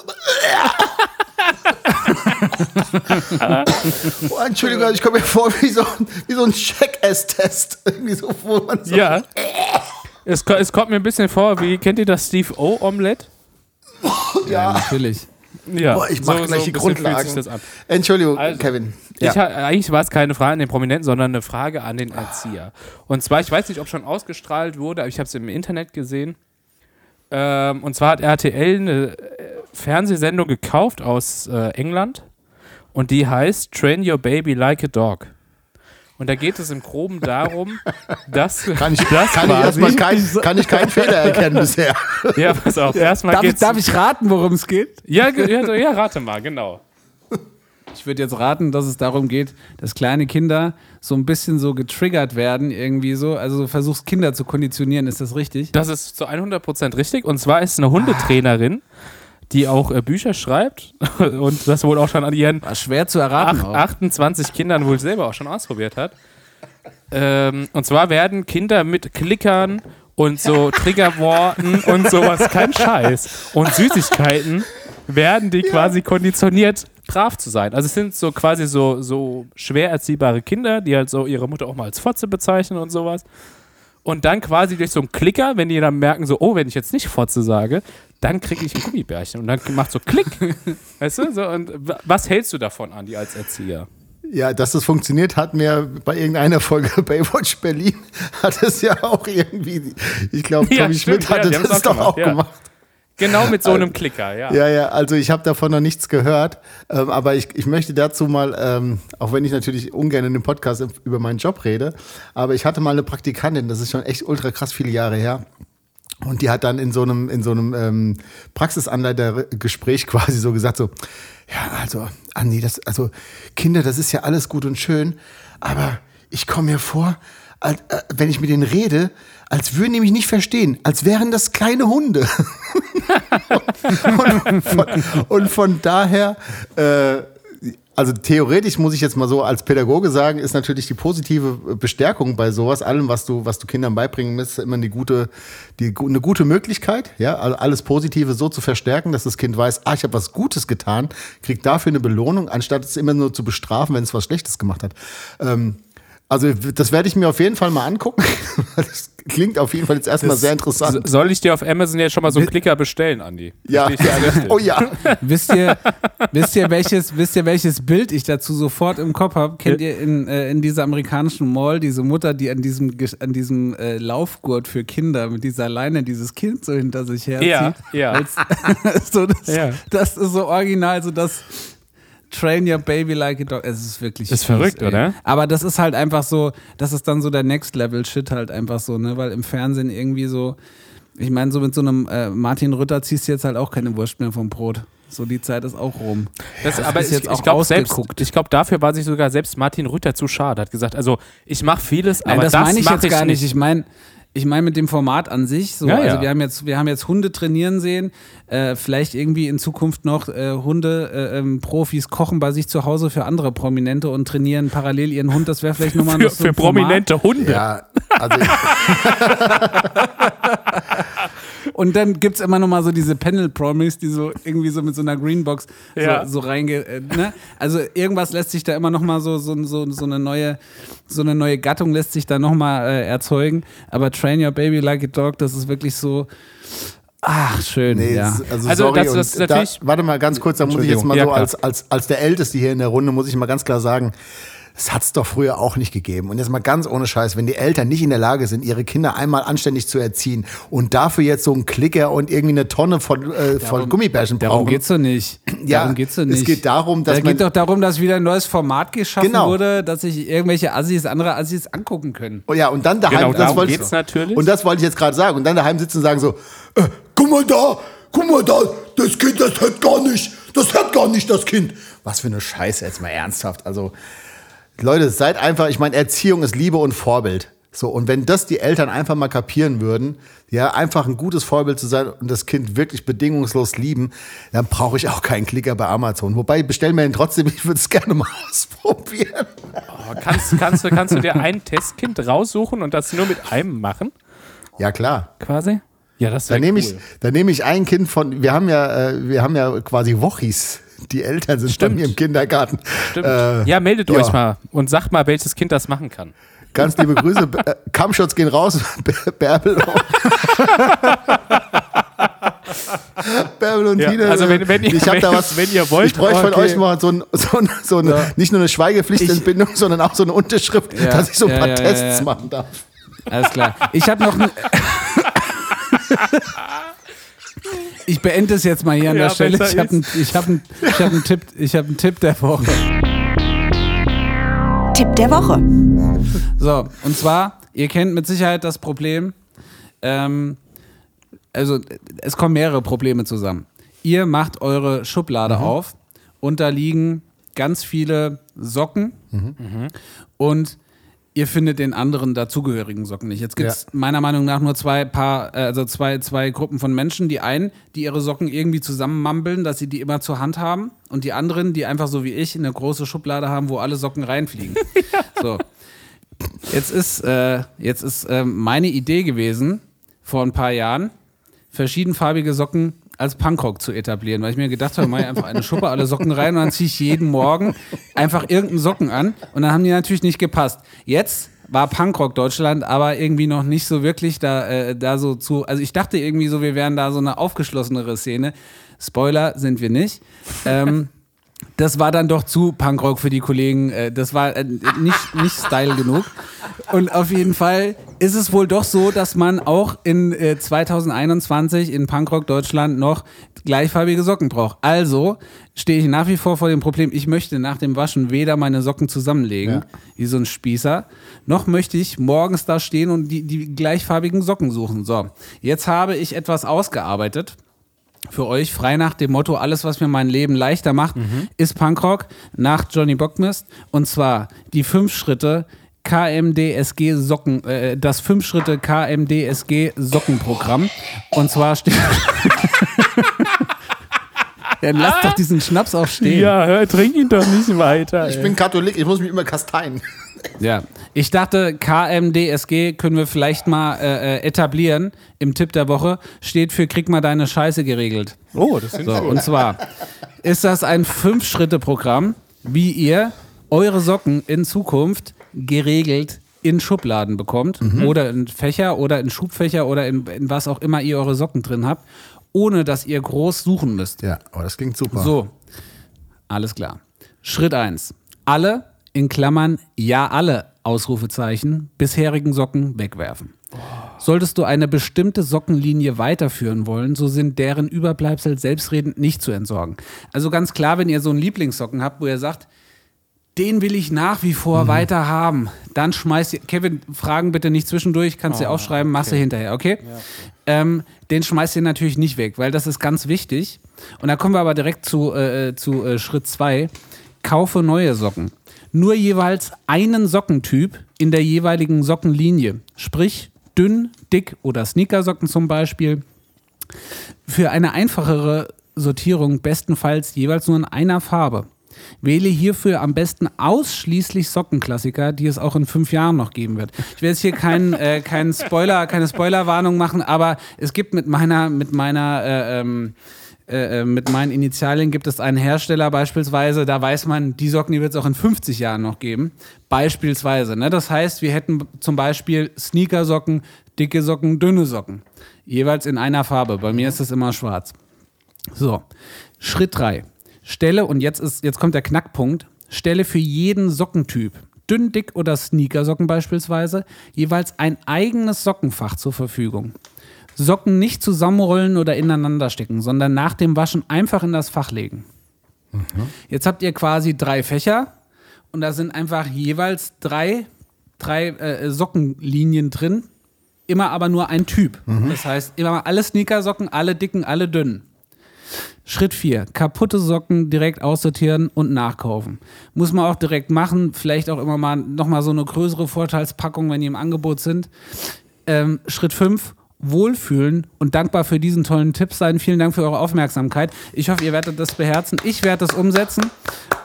Oh, Entschuldigung, ich komme mir vor wie so, ein- wie so ein Check-Ess-Test. Irgendwie so, wo man so Ja. Es, es kommt mir ein bisschen vor, wie kennt ihr das Steve O Omelette? Ja, natürlich. Ja. Boah, ich mach gleich die ein bisschen Grundlagen. Entschuldigung, Also, Kevin. Ich, ha- eigentlich war es keine Frage an den Prominenten, sondern eine Frage an den Erzieher. Und zwar, ich weiß nicht, ob schon ausgestrahlt wurde, aber ich habe es im Internet gesehen. Ähm, und zwar hat RTL eine äh, Fernsehsendung gekauft aus äh, England und die heißt Train Your Baby Like a Dog. Und da geht es im Groben darum, dass Kann ich, das kann ich erstmal kein, kann ich keinen Fehler erkennen bisher. ja, pass auf, erstmal Darf ich, geht's, darf ich raten, worum es geht? ja, ja, ja, rate mal, genau. Ich würde jetzt raten, dass es darum geht, dass kleine Kinder so ein bisschen so getriggert werden, irgendwie so. Also du versuchst Kinder zu konditionieren, ist das richtig? Das ist zu 100% richtig. Und zwar ist es eine Hundetrainerin, die auch äh, Bücher schreibt und das wohl auch schon an ihren War schwer zu erraten. ach, auch. 28 Kindern wohl selber auch schon ausprobiert hat. Ähm, und zwar werden Kinder mit Klickern und so Triggerworten und sowas, kein Scheiß, und Süßigkeiten werden die quasi konditioniert, brav zu sein. Also es sind so quasi so, so schwer erziehbare Kinder, die halt so ihre Mutter auch mal als Fotze bezeichnen und sowas. Und dann quasi durch so einen Klicker, wenn die dann merken, so, oh, wenn ich jetzt nicht Fotze sage, dann kriege ich ein Gummibärchen. Und dann macht so Klick. weißt du? So, und wa- was hältst du davon, Andi, als Erzieher? Ja, dass das funktioniert, hat mir bei irgendeiner Folge Baywatch Berlin, hat es ja auch irgendwie, ich glaube, Ja, Tommy stimmt, Schmidt hatte ja, das auch doch auch gemacht, ja. gemacht. Genau mit so einem Klicker, ja. Ja, ja, also ich habe davon noch nichts gehört, ähm, aber ich, ich möchte dazu mal, ähm, auch wenn ich natürlich ungern in dem Podcast über meinen Job rede, aber ich hatte mal eine Praktikantin, das ist schon echt ultra krass viele Jahre her. Und die hat dann in so einem, in so einem ähm, Praxisanleitergespräch quasi so gesagt: so, ja, also, Andi, das, also Kinder, das ist ja alles gut und schön, aber ich komme mir vor, als, äh, wenn ich mit denen rede, als würden die mich nicht verstehen, als wären das kleine Hunde. und, von, und von daher, äh, also theoretisch muss ich jetzt mal so als Pädagoge sagen, ist natürlich die positive Bestärkung bei sowas, allem, was du, was du Kindern beibringen musst, immer eine gute, die, eine gute Möglichkeit, ja, also alles Positive so zu verstärken, dass das Kind weiß, ah, ich habe was Gutes getan, kriegt dafür eine Belohnung, anstatt es immer nur zu bestrafen, wenn es was Schlechtes gemacht hat. Ähm, also das werde ich mir auf jeden Fall mal angucken. Das klingt auf jeden Fall jetzt erstmal sehr interessant. So- Soll ich dir auf Amazon jetzt schon mal so einen Klicker bestellen, Andi? Ja. Oh ja. wisst, ihr, wisst, ihr, welches, wisst ihr, welches Bild ich dazu sofort im Kopf habe? Kennt ihr in, äh, in dieser amerikanischen Mall diese Mutter, die an diesem, an diesem äh, Laufgurt für Kinder mit dieser Leine dieses Kind so hinter sich herzieht? Ja, ja. Als, so das, Ja. das ist so original, so das Train your baby like a dog. Es ist wirklich. Ist verrückt, ey. oder? Aber das ist halt einfach so, das ist dann so der Next Level Shit halt einfach so, ne? Weil im Fernsehen irgendwie so, ich meine, so mit so einem äh, Martin Rütter ziehst du jetzt halt auch keine Wurst mehr vom Brot. So die Zeit ist auch rum. Das, Das aber ist ich, jetzt auch ich glaube selbst, ich glaube dafür war sich sogar selbst Martin Rütter zu schade. Hat gesagt, also ich mache vieles, Nein, aber das, das, meine ich jetzt ich gar nicht. nicht. Ich meine, ich meine mit dem Format an sich. So, Ja, also ja. wir haben jetzt, wir haben jetzt Hunde trainieren sehen. Äh, vielleicht irgendwie in Zukunft noch äh, Hunde äh, ähm, Profis kochen bei sich zu Hause für andere Prominente und trainieren parallel ihren Hund. Das wäre vielleicht nochmal Für, so für ein Format. prominente Hunde. Ja, also ich, Und dann gibt es immer noch mal so diese Panel Promise, die so irgendwie so mit so einer Greenbox Ja. so, so reinge. Äh, ne? Also irgendwas lässt sich da immer noch mal so, so, so, so, eine, neue, so eine neue Gattung lässt sich da noch mal äh, erzeugen. Aber Train Your Baby Like a Dog, das ist wirklich so. Ach, schön. nee, ja. also, Also sorry. das- das ist natürlich- da, warte mal ganz kurz, da muss ich jetzt mal Ja, so als, als, als der Älteste hier in der Runde, muss ich mal ganz klar sagen, das hat es doch früher auch nicht gegeben. Und jetzt mal ganz ohne Scheiß, wenn die Eltern nicht in der Lage sind, ihre Kinder einmal anständig zu erziehen und dafür jetzt so einen Klicker und irgendwie eine Tonne von, äh, Gummibärchen Darum brauchen. geht's doch nicht. Ja, darum geht's doch es nicht. geht darum, dass da man- geht doch darum, dass wieder ein neues Format geschaffen Genau. wurde, dass sich irgendwelche Assis, andere Assis angucken können. Oh ja, und dann daheim, Genau, das darum wollte ich- geht's natürlich. Und das wollte ich jetzt gerade sagen. Und dann daheim sitzen und sagen so, äh, guck mal da, guck mal da, das Kind, das hört gar nicht, das hört gar nicht, das Kind. Was für eine Scheiße, jetzt mal ernsthaft. Also, Leute, seid einfach, ich meine, Erziehung ist Liebe und Vorbild. So, und wenn das die Eltern einfach mal kapieren würden, ja, einfach ein gutes Vorbild zu sein und das Kind wirklich bedingungslos lieben, dann brauche ich auch keinen Klicker bei Amazon. Wobei, ich bestelle mir ihn trotzdem, ich würde es gerne mal ausprobieren. Oh, kannst, kannst, du, kannst du dir ein Testkind raussuchen und das nur mit einem machen, Ja, klar. quasi? Ja, das Da wäre nehme cool. ich, da nehme ich ein Kind von, wir haben ja, äh, wir haben ja quasi Wochis. Die Eltern sind Stimmt. bei mir im Kindergarten. Stimmt. Äh, ja, meldet ja. euch mal und sagt mal, welches Kind das machen kann. Ganz liebe Grüße. Äh, Kampfschutz gehen raus. Bärbel. Bärbel und Ja, Tine. also wenn- wenn ihr- ich hab da was, wenn ihr wollt, Ich bräuchte von okay. euch mal so, ein, so, ein, so eine, nicht nur eine Schweigepflichtentbindung, sondern auch so eine Unterschrift, Ja, dass ich so ein ja, paar ja, ja, Tests ja. machen darf. Alles klar. Ich habe noch. ein- Ich beende es jetzt mal hier an Ja, der Stelle. Ich habe einen hab hab einen Tipp, ich hab einen Tipp der Woche. Tipp der Woche. So, und zwar, ihr kennt mit Sicherheit das Problem, ähm, also es kommen mehrere Probleme zusammen. Ihr macht eure Schublade auf und da liegen ganz viele Socken und ihr findet den anderen dazugehörigen Socken nicht. Jetzt gibt es Ja. meiner Meinung nach nur zwei Paar, äh, also zwei, zwei Gruppen von Menschen. Die einen, die ihre Socken irgendwie zusammenmampeln, dass sie die immer zur Hand haben und die anderen, die einfach so wie ich eine große Schublade haben, wo alle Socken reinfliegen. So. Jetzt ist, äh, jetzt ist ähm, meine Idee gewesen, vor ein paar Jahren, verschiedenfarbige Socken als Punkrock zu etablieren, weil ich mir gedacht habe, mach ich einfach eine Schuppe, alle Socken rein und dann ziehe ich jeden Morgen einfach irgendeinen Socken an und dann haben die natürlich nicht gepasst. Jetzt war Punkrock Deutschland aber irgendwie noch nicht so wirklich da, äh, da so zu, also ich dachte irgendwie so, wir wären da so eine aufgeschlossenere Szene. Spoiler sind wir nicht. Ähm, das war dann doch zu Punkrock für die Kollegen. Äh, Das war äh, nicht, nicht Style genug. Und auf jeden Fall ist es wohl doch so, dass man auch in äh, 2021 in Punkrock Deutschland noch gleichfarbige Socken braucht. Also stehe ich nach wie vor vor dem Problem, ich möchte nach dem Waschen weder meine Socken zusammenlegen, wie so ein Spießer, noch möchte ich morgens da stehen und die, die gleichfarbigen Socken suchen. So, jetzt habe ich etwas ausgearbeitet für euch, frei nach dem Motto, alles, was mir mein Leben leichter macht, ist Punkrock nach Johnny Bockmist. Und zwar die fünf Schritte KMDSG Socken, äh, das fünf Schritte KMDSG Sockenprogramm. Und zwar steht. ja, lass doch diesen Schnaps auch stehen. Ja, hör, trink ihn doch nicht weiter. Ich bin Katholik, ich muss mich immer kasteien. Ja, ich dachte, KMDSG können wir vielleicht mal äh, äh, etablieren im Tipp der Woche. Steht für Krieg mal deine Scheiße geregelt. oh, das sind So, und zwar ist das ein Fünf-Schritte-Programm, wie ihr eure Socken in Zukunft geregelt in Schubladen bekommt oder in Fächer oder in Schubfächer oder in, in was auch immer ihr eure Socken drin habt, ohne dass ihr groß suchen müsst. Ja, aber das klingt super. So, alles klar. Schritt 1. Alle, in Klammern, ja alle, Ausrufezeichen, bisherigen Socken wegwerfen. Solltest du eine bestimmte Sockenlinie weiterführen wollen, so sind deren Überbleibsel selbstredend nicht zu entsorgen. Also ganz klar, wenn ihr so einen Lieblingssocken habt, wo ihr sagt, den will ich nach wie vor weiter haben, dann schmeißt ihr, Kevin, Fragen bitte nicht zwischendurch, kannst du aufschreiben, machst du hinterher, okay? Ähm, den schmeißt ihr natürlich nicht weg, weil das ist ganz wichtig. Und da kommen wir aber direkt zu, äh, zu äh, Schritt 2. Kaufe neue Socken. Nur jeweils einen Sockentyp in der jeweiligen Sockenlinie. Sprich, dünn, dick oder Sneakersocken zum Beispiel. Für eine einfachere Sortierung bestenfalls jeweils nur in einer Farbe. Wähle hierfür am besten ausschließlich Sockenklassiker, die es auch in fünf Jahren noch geben wird. Ich will jetzt hier keinen äh, keinen Spoiler, keine Spoilerwarnung machen, aber es gibt mit meiner, mit meiner äh, ähm, äh, äh, mit meinen Initialien gibt es einen Hersteller beispielsweise, da weiß man, die Socken, die wird es auch in 50 Jahren noch geben. Beispielsweise. Ne? Das heißt, wir hätten zum Beispiel Sneakersocken, dicke Socken, dünne Socken. Jeweils in einer Farbe. Bei mir ist es immer schwarz. So, Schritt 3. Stelle, und jetzt, ist, jetzt kommt der Knackpunkt, stelle für jeden Sockentyp, dünn, dick oder Sneakersocken beispielsweise, jeweils ein eigenes Sockenfach zur Verfügung. Socken nicht zusammenrollen oder ineinander stecken, sondern nach dem Waschen einfach in das Fach legen. Jetzt habt ihr quasi drei Fächer und da sind einfach jeweils drei, drei äh, Sockenlinien drin, immer aber nur ein Typ. Das heißt, immer alle Sneakersocken, alle dicken, alle dünnen. Schritt 4. Kaputte Socken direkt aussortieren und nachkaufen. Muss man auch direkt machen. Vielleicht auch immer mal nochmal so eine größere Vorteilspackung, wenn die im Angebot sind. Ähm, Schritt 5. Wohlfühlen und dankbar für diesen tollen Tipp sein. Vielen Dank für eure Aufmerksamkeit. Ich hoffe, ihr werdet das beherzen. Ich werde das umsetzen.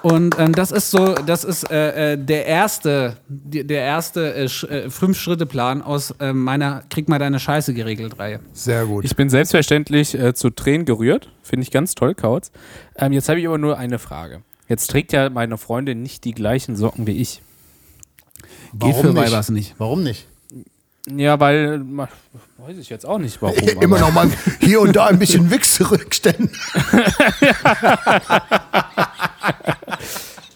Und ähm, das ist so, das ist äh, äh, der erste, die, der erste äh, äh, Fünf-Schritte-Plan aus äh, meiner Krieg mal deine Scheiße geregelt Reihe. Sehr gut. Ich bin selbstverständlich äh, zu Tränen gerührt. Finde ich ganz toll, Kautz. Ähm, jetzt habe ich aber nur eine Frage. Jetzt trägt ja meine Freundin nicht die gleichen Socken wie ich. Geht für Weibers nicht. Warum nicht? Ja, weil, weiß ich jetzt auch nicht warum. Immer noch mal hier und da ein bisschen Wichs zurückstellen.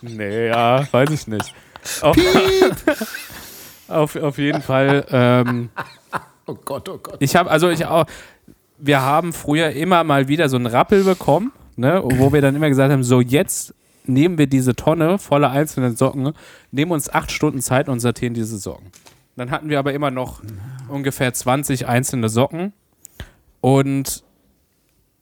Nee, ja, weiß ich nicht. Auf, auf, auf jeden Fall. Ähm, Oh Gott, oh Gott. ich habe, also ich auch, wir haben früher immer mal wieder so einen Rappel bekommen, ne, wo wir dann immer gesagt haben, so jetzt nehmen wir diese Tonne voller einzelnen Socken, nehmen uns acht Stunden Zeit und sortieren diese Socken. Dann hatten wir aber immer noch ungefähr 20 einzelne Socken und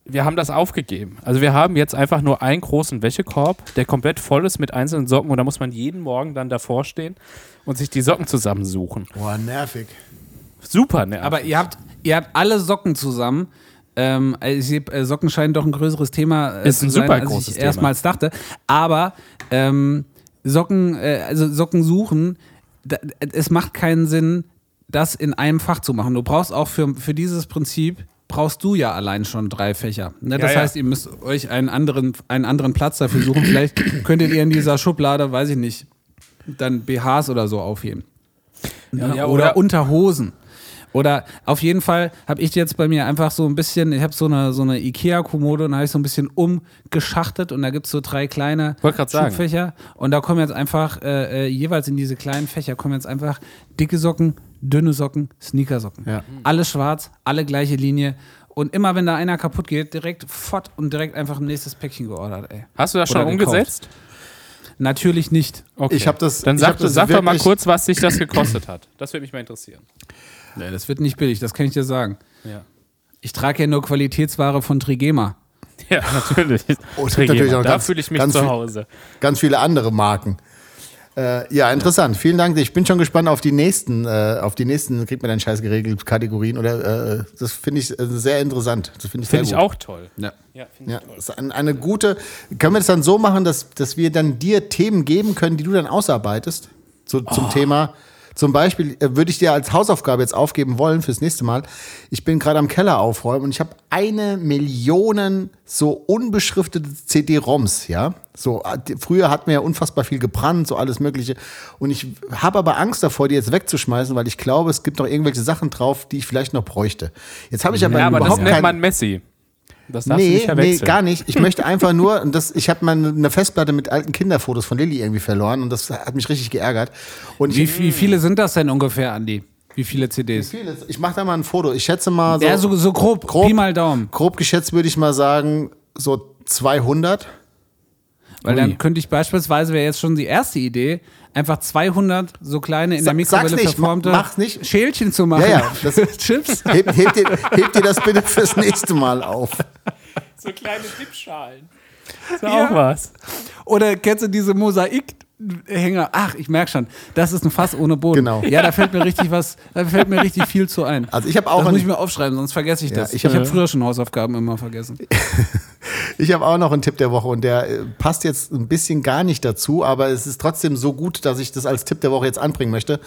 wir haben das aufgegeben. Also wir haben jetzt einfach nur einen großen Wäschekorb, der komplett voll ist mit einzelnen Socken und da muss man jeden Morgen dann davor stehen und sich die Socken zusammensuchen. Boah, nervig. Super, ne? Aber ihr habt, ihr habt alle Socken zusammen. Ähm, also ich sehe, äh, Socken scheinen doch ein größeres Thema äh, Ist zu ein sein, super als großes ich Thema. erstmals dachte. Aber ähm, Socken, äh, also Socken suchen, es macht keinen Sinn, das in einem Fach zu machen. Du brauchst auch für, für dieses Prinzip brauchst du ja allein schon drei Fächer. Ne? Das Ja, ja. heißt, ihr müsst euch einen anderen, einen anderen Platz dafür suchen. Vielleicht könntet ihr in dieser Schublade, weiß ich nicht, dann BHs oder so aufheben. Ja, ja, oder, oder- Unterhosen. Oder auf jeden Fall habe ich jetzt bei mir einfach so ein bisschen, ich habe so eine, so eine Ikea-Kommode und habe ich so ein bisschen umgeschachtet und da gibt es so drei kleine. Schubfächer und da kommen jetzt einfach, äh, äh, jeweils in diese kleinen Fächer kommen jetzt einfach dicke Socken, dünne Socken, Sneakersocken. Ja. Alle schwarz, alle gleiche Linie und immer wenn da einer kaputt geht, direkt fort und direkt einfach ein nächstes Päckchen geordert, ey. Hast du das Oder schon gekauft. umgesetzt? Natürlich nicht. Okay. Ich hab das- Dann ich sag, hab das sag doch mal kurz, was sich das gekostet hat. Das würde mich mal interessieren. Nee, das wird nicht billig, das kann ich dir sagen. Ja. Ich trage ja nur Qualitätsware von Trigema. Ja, natürlich. Oh, es gibt natürlich auch da ganz- fühle ich mich ganz zu viel- Hause. Ganz viele andere Marken. Äh, ja, interessant. Vielen Dank. Ich bin schon gespannt auf die nächsten, äh, auf die nächsten, kriegt man dann Scheiß geregelt, Kategorien. Oder äh, das finde ich äh, sehr interessant. Das finde ich Finde sehr ich gut. auch toll. Ja. Ja, finde Ja, ich toll. das ist ein, eine gute. Können wir das dann so machen, dass, dass wir dann dir Themen geben können, die du dann ausarbeitest? So, zum Thema. Zum Beispiel äh, würde ich dir als Hausaufgabe jetzt aufgeben wollen fürs nächste Mal. Ich bin gerade am Keller aufräumen und ich habe eine Million so unbeschriftete CD-ROMs, ja. So, äh, früher hat mir ja unfassbar viel gebrannt, so alles Mögliche. Und ich habe aber Angst davor, die jetzt wegzuschmeißen, weil ich glaube, es gibt noch irgendwelche Sachen drauf, die ich vielleicht noch bräuchte. Jetzt habe ich aber, Ja, aber das überhaupt nennt kein, man Messi. Das darfst du Nee, nicht nee, verwechseln. gar nicht. Ich möchte einfach nur, das, ich habe mal eine Festplatte mit alten Kinderfotos von Lilly irgendwie verloren und das hat mich richtig geärgert. Und Wie, ich, wie viele sind das denn ungefähr, Andi? Wie viele CDs? Vieles. ich mache da mal ein Foto. Ich schätze mal so, ja, so, so grob, grob- Pi mal Daumen. grob geschätzt würde ich mal sagen, so 200. Weil Ui. dann könnte ich beispielsweise, wäre jetzt schon die erste Idee, einfach 200 so kleine in der Mikrowelle nicht, verformte mach's nicht. Schälchen zu machen. Ja, ja, das- Chips. Heb, heb, dir, heb dir das bitte fürs nächste Mal auf. So kleine Dipschalen. Ist Ja. auch was. Oder kennst du diese Mosaikhänger? Ach, ich merke schon, das ist ein Fass ohne Boden. Genau. Ja, da fällt mir richtig was, da fällt mir richtig viel zu ein. Also ich habe auch das muss ich mir aufschreiben, sonst vergesse ich Ja, das. ich ich hab- habe früher schon Hausaufgaben immer vergessen. Ich habe auch noch einen Tipp der Woche und der äh, passt jetzt ein bisschen gar nicht dazu, aber es ist trotzdem so gut, dass ich das als Tipp der Woche jetzt anbringen möchte.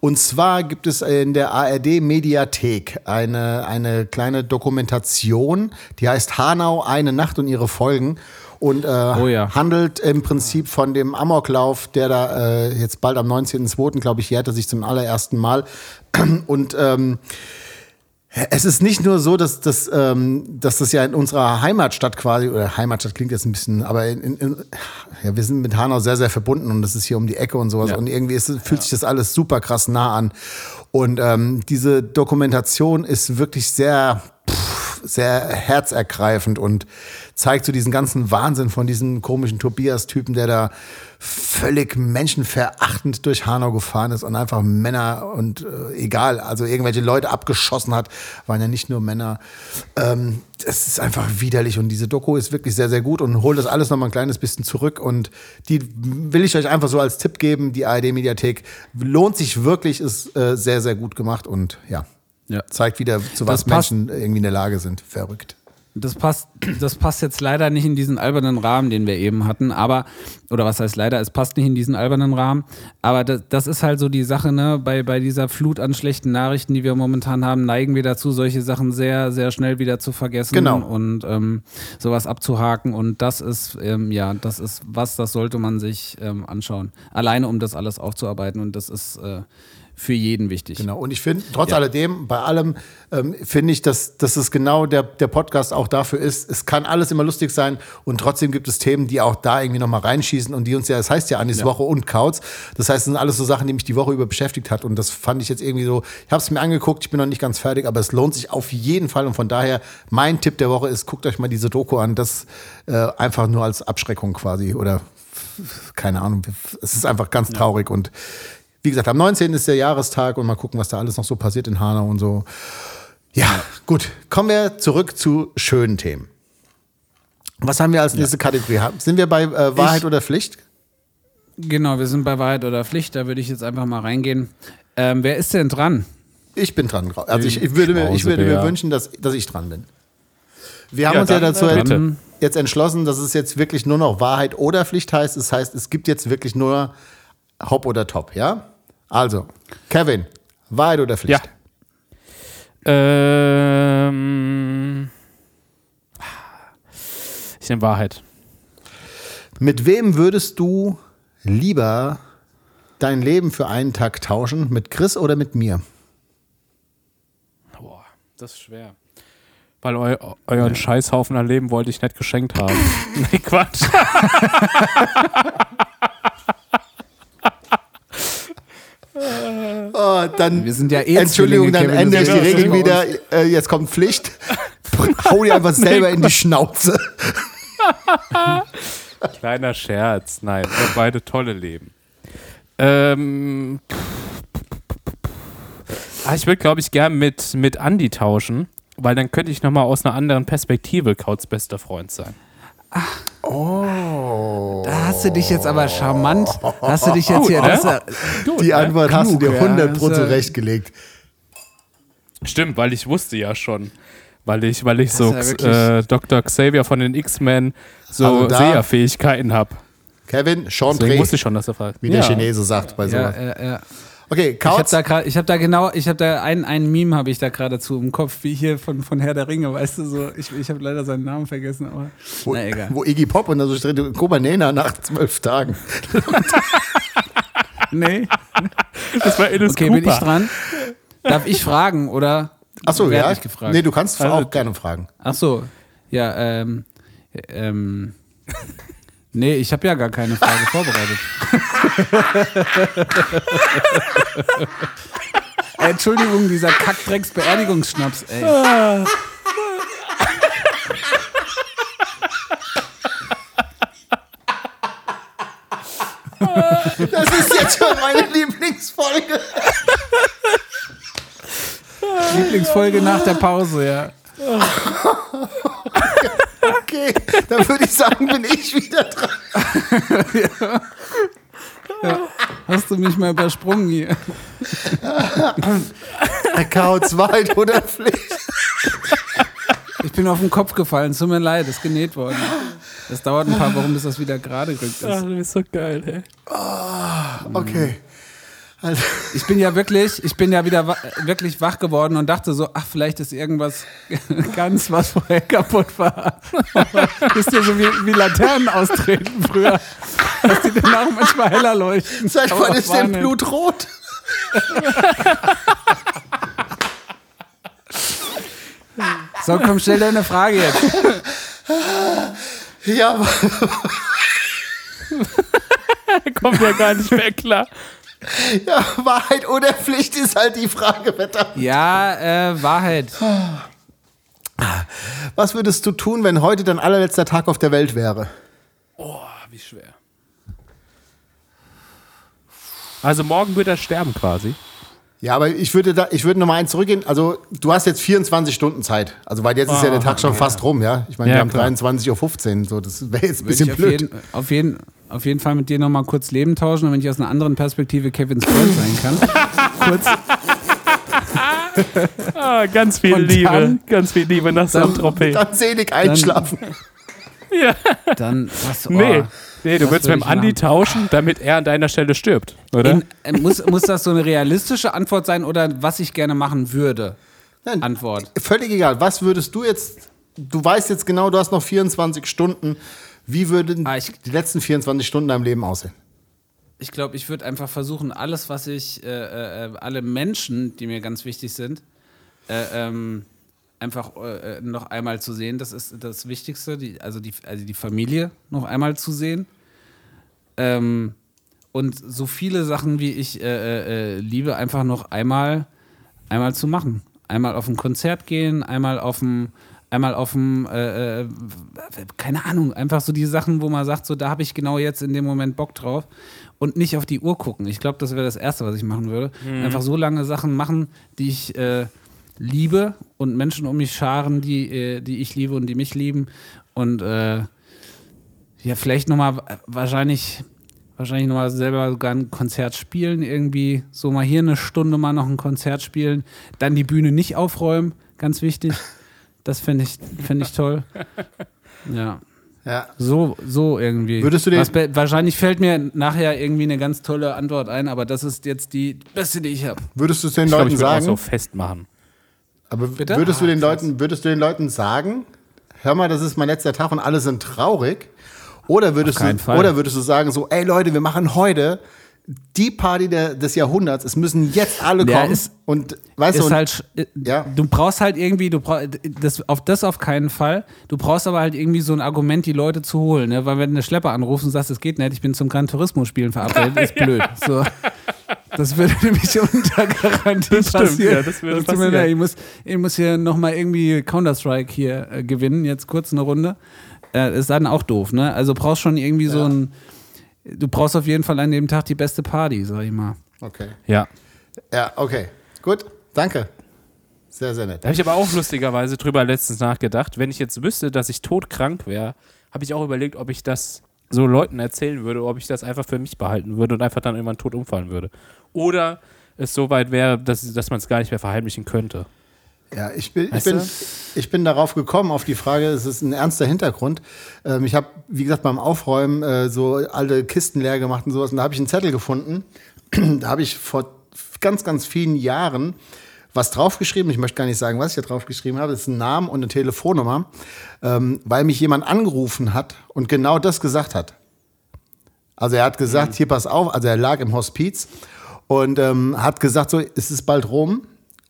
Und zwar gibt es in der ARD Mediathek eine, eine kleine Dokumentation, die heißt Hanau, eine Nacht und ihre Folgen. Und äh, Oh ja. handelt im Prinzip von dem Amoklauf, der da äh, jetzt bald am 19.02., glaube ich, jährte sich zum allerersten Mal. Und ähm, es ist nicht nur so, dass, dass, ähm, dass das ja in unserer Heimatstadt quasi, oder Heimatstadt klingt jetzt ein bisschen, aber in, in, ja, wir sind mit Hanau sehr, sehr verbunden und das ist hier um die Ecke und sowas. Ja. Und irgendwie ist, fühlt sich das alles super krass nah an. Und ähm, diese Dokumentation ist wirklich sehr, pff, sehr herzergreifend und zeigt so diesen ganzen Wahnsinn von diesem komischen Tobias-Typen, der da völlig menschenverachtend durch Hanau gefahren ist und einfach Männer und äh, egal, also irgendwelche Leute abgeschossen hat, waren ja nicht nur Männer. Ähm, es ist einfach widerlich und diese Doku ist wirklich sehr, sehr gut und holt das alles nochmal ein kleines bisschen zurück und die will ich euch einfach so als Tipp geben, die ARD-Mediathek lohnt sich wirklich, ist äh, sehr, sehr gut gemacht und ja, Ja. zeigt wieder, zu was. Menschen irgendwie in der Lage sind. Verrückt. Das passt, das passt jetzt leider nicht in diesen albernen Rahmen, den wir eben hatten, aber, oder was heißt leider, es passt nicht in diesen albernen Rahmen, aber das, das ist halt so die Sache, ne, bei, bei dieser Flut an schlechten Nachrichten, die wir momentan haben, neigen wir dazu, solche Sachen sehr, sehr schnell wieder zu vergessen Genau. und ähm, sowas abzuhaken und das ist, ähm, ja, das ist was, das sollte man sich ähm, anschauen. Alleine, um das alles aufzuarbeiten und das ist äh, für jeden wichtig. Genau. Und ich finde, trotz alledem, bei allem, ähm, finde ich, dass, dass es genau der, der Podcast auch dafür ist. Es kann alles immer lustig sein und trotzdem gibt es Themen, die auch da irgendwie nochmal reinschießen und die uns ja, das heißt ja Anis Woche und Kauz. Das heißt, das sind alles so Sachen, die mich die Woche über beschäftigt hat und das fand ich jetzt irgendwie so, ich habe es mir angeguckt, ich bin noch nicht ganz fertig, aber es lohnt sich auf jeden Fall und von daher, mein Tipp der Woche ist, guckt euch mal diese Doku an, das äh, einfach nur als Abschreckung quasi oder keine Ahnung, es ist einfach ganz traurig und wie gesagt, am 19. ist der Jahrestag und mal gucken, was da alles noch so passiert in Hanau und so. Ja, gut. Kommen wir zurück zu schönen Themen. Was haben wir als nächste Kategorie? Haben- Sind wir bei äh, Wahrheit Ich- oder Pflicht? Genau, wir sind bei Wahrheit oder Pflicht, da würde ich jetzt einfach mal reingehen. Ähm, wer ist denn dran? Ich bin dran. Also ich, ich würde, mir, ich würde mir wünschen, dass, dass ich dran bin. Wir haben Ja, uns ja dazu äh, jetzt, bitte. jetzt entschlossen, dass es jetzt wirklich nur noch Wahrheit oder Pflicht heißt. Das heißt, es gibt jetzt wirklich nur Hop oder Top, ja? Also, Kevin, Wahrheit oder Pflicht? Ja. Ähm, ich nehme Wahrheit. Mit wem würdest du lieber dein Leben für einen Tag tauschen? Mit Chris oder mit mir? Boah, das ist schwer. Weil eu euren Scheißhaufen an Leben wollte ich nicht geschenkt haben. nee, Quatsch. Oh, dann, Wir sind ja eh Entschuldigung, dann ändere ich die Regel wieder. Äh, jetzt kommt Pflicht. Hau dir einfach selber in die Schnauze. Kleiner Scherz. Nein, wir haben beide tolle Leben. Ähm, ah, ich würde, glaube ich, gern mit, mit Andi tauschen, weil dann könnte ich nochmal aus einer anderen Perspektive Kauts bester Freund sein. Da hast du dich jetzt aber charmant, hast du dich jetzt hier, Gut, das, ne? Die Antwort hast du dir Klug, ja. 100 Pro Das, äh, zurechtgelegt. Stimmt, weil ich wusste ja schon. Weil ich, weil ich so ja äh, Dr. Xavier von den X-Men so Also da- Seherfähigkeiten habe. Kevin, Deswegen Chantre, wusste ich schon, dass er fragt. wie der Chinese sagt bei ja, sowas. ja, ja. Okay, Ich habe da gerade, ich habe da genau, ich habe da ein, ein Meme habe ich da geradezu im Kopf, wie hier von, von Herr der Ringe, weißt du so. Ich, ich habe leider seinen Namen vergessen, aber Wo, na egal. wo Iggy Pop und da so steht, Kobanena nach zwölf Tagen. Nee. Das war Ines Okay, Cooper. bin ich dran? Darf ich fragen oder? Achso, werd ja. ich gefragt? Nee, du kannst Also- auch gerne fragen. Ach so, ja, ähm, ähm, nee, ich habe ja gar keine Frage vorbereitet. Äh, Entschuldigung, dieser Kackdrecks-Beerdigungsschnaps, ey. Das ist jetzt schon meine Lieblingsfolge. Lieblingsfolge nach der Pause, ja. Okay, dann würde ich sagen, bin ich wieder dran. Hast du mich mal übersprungen hier? Kauz, Wahrheit oder Pflicht? Ich bin auf den Kopf gefallen, tut mir leid, ist genäht worden. Das dauert ein paar Wochen, bis das wieder gerade gerückt Ach, ist. du bist so geil, ey. Okay. Also, Ich bin ja wirklich, ich bin ja wieder wa wirklich wach geworden und dachte so, ach, vielleicht ist irgendwas ganz, was vorher kaputt war. Aber Ist ja so wie, wie Laternen austreten früher, dass die dann auch manchmal heller leuchten. seit Aber wann ist denn. Blut rot? So, komm, stell deine Frage jetzt. Ja, Kommt ja gar nicht mehr klar. ja, Wahrheit oder Pflicht ist halt die Frage, verdammt. Ja, äh, Wahrheit. Was würdest du tun, wenn heute dein allerletzter Tag auf der Welt wäre? Oh, wie schwer. Also morgen wird er sterben quasi. Ja, aber ich würde da, ich würde nochmal eins zurückgehen. Also, du hast jetzt 24 Stunden Zeit. Also, weil jetzt ist ja der Tag schon fast rum, ja. Ich meine, Ja, wir haben klar. 23.15 Uhr. So, das wäre jetzt ein bisschen auf blöd. jeden, auf, jeden, auf jeden Fall mit dir nochmal kurz Leben tauschen, damit ich aus einer anderen Perspektive Kevins Freund sein kann. kurz. Ah, ganz viel Und Liebe. dann- ganz viel Liebe nach Saint-Tropez. Dann selig einschlafen. Ja. Dann, was, oh, Nee. Nee, du das würdest würde mit dem Andi machen. tauschen, damit er an deiner Stelle stirbt, oder? In, äh, muss, muss das so eine realistische Antwort sein oder was ich gerne machen würde? Nein, Antwort. Völlig egal. Was würdest du jetzt, du weißt jetzt genau, du hast noch 24 Stunden. Wie würden Ah, ich- die letzten 24 Stunden deinem Leben aussehen? Ich glaube, ich würde einfach versuchen, alles, was ich, äh, äh, alle Menschen, die mir ganz wichtig sind, äh, ähm, einfach äh, äh, noch einmal zu sehen. Das ist das Wichtigste, die, also, die, also die Familie noch einmal zu sehen. Ähm, und so viele Sachen, wie ich äh, äh, äh, liebe, einfach noch einmal, einmal zu machen. Einmal auf ein Konzert gehen, einmal auf ein, einmal auf ein, äh, äh, keine Ahnung, einfach so die Sachen, wo man sagt, so da habe ich genau jetzt in dem Moment Bock drauf und nicht auf die Uhr gucken. Ich glaube, das wäre das Erste, was ich machen würde. Einfach so lange Sachen machen, die ich liebe und Menschen um mich scharen, die, äh, die ich liebe und die mich lieben und äh, ja, vielleicht nochmal wahrscheinlich, wahrscheinlich nochmal selber sogar ein Konzert spielen, irgendwie so mal hier eine Stunde mal noch ein Konzert spielen, dann die Bühne nicht aufräumen, ganz wichtig. Das finde ich, finde ich toll. Ja, Ja. so, so irgendwie. Würdest du den- Was, wahrscheinlich fällt mir nachher irgendwie eine ganz tolle Antwort ein, aber das ist jetzt die beste, die ich habe. Würdest du es den ich Leuten ich würde auch sagen? so festmachen. Aber Bitte? würdest du Ah, den. Leuten, würdest du den Leuten sagen, hör mal, das ist mein letzter Tag und alle sind traurig? Oder würdest du, Fall. oder würdest du sagen so, ey Leute, wir machen heute die Party der, des Jahrhunderts. Es müssen jetzt alle Ja, kommen. ist- und weißt du, und, halt, Ja. du brauchst halt irgendwie, du brauch, das, auf das auf keinen Fall. Du brauchst aber halt irgendwie so ein Argument, die Leute zu holen. Ne? Weil wenn du eine Schlepper anrufst und sagst, es geht nicht, ich bin zum Gran Turismo spielen verabredet, ist blöd. So. Das würde nämlich unter Garantie Das stimmt, passieren. ja, das würde tut mir passieren. leid, Ich muss, ich muss hier nochmal irgendwie Counter-Strike hier äh, gewinnen, jetzt kurz eine Runde. Äh, ist dann auch doof, ne? Also brauchst schon irgendwie so ein, du brauchst auf jeden Fall an dem Tag die beste Party, sag ich mal. okay. Ja. Ja, okay. Gut, danke. Sehr, sehr nett. Da habe ich aber auch lustigerweise drüber letztens nachgedacht. Wenn ich jetzt wüsste, dass ich todkrank wäre, habe ich auch überlegt, ob ich das so Leuten erzählen würde, ob ich das einfach für mich behalten würde und einfach dann irgendwann tot umfallen würde. Oder es so weit wäre, dass, dass man es gar nicht mehr verheimlichen könnte. Ja, ich bin, ich, bin, du? ich bin darauf gekommen, auf die Frage, es ist ein ernster Hintergrund. Ähm, ich habe, wie gesagt, beim Aufräumen äh, so alte Kisten leer gemacht und sowas. Und da habe ich einen Zettel gefunden. da habe ich vor ganz, ganz vielen Jahren was draufgeschrieben. Ich möchte gar nicht sagen, was ich da draufgeschrieben habe. Das ist ein Name und eine Telefonnummer, ähm, weil mich jemand angerufen hat und genau das gesagt hat. Also er hat gesagt, hier pass auf, also er lag im Hospiz und ähm, hat gesagt, so, es ist bald rum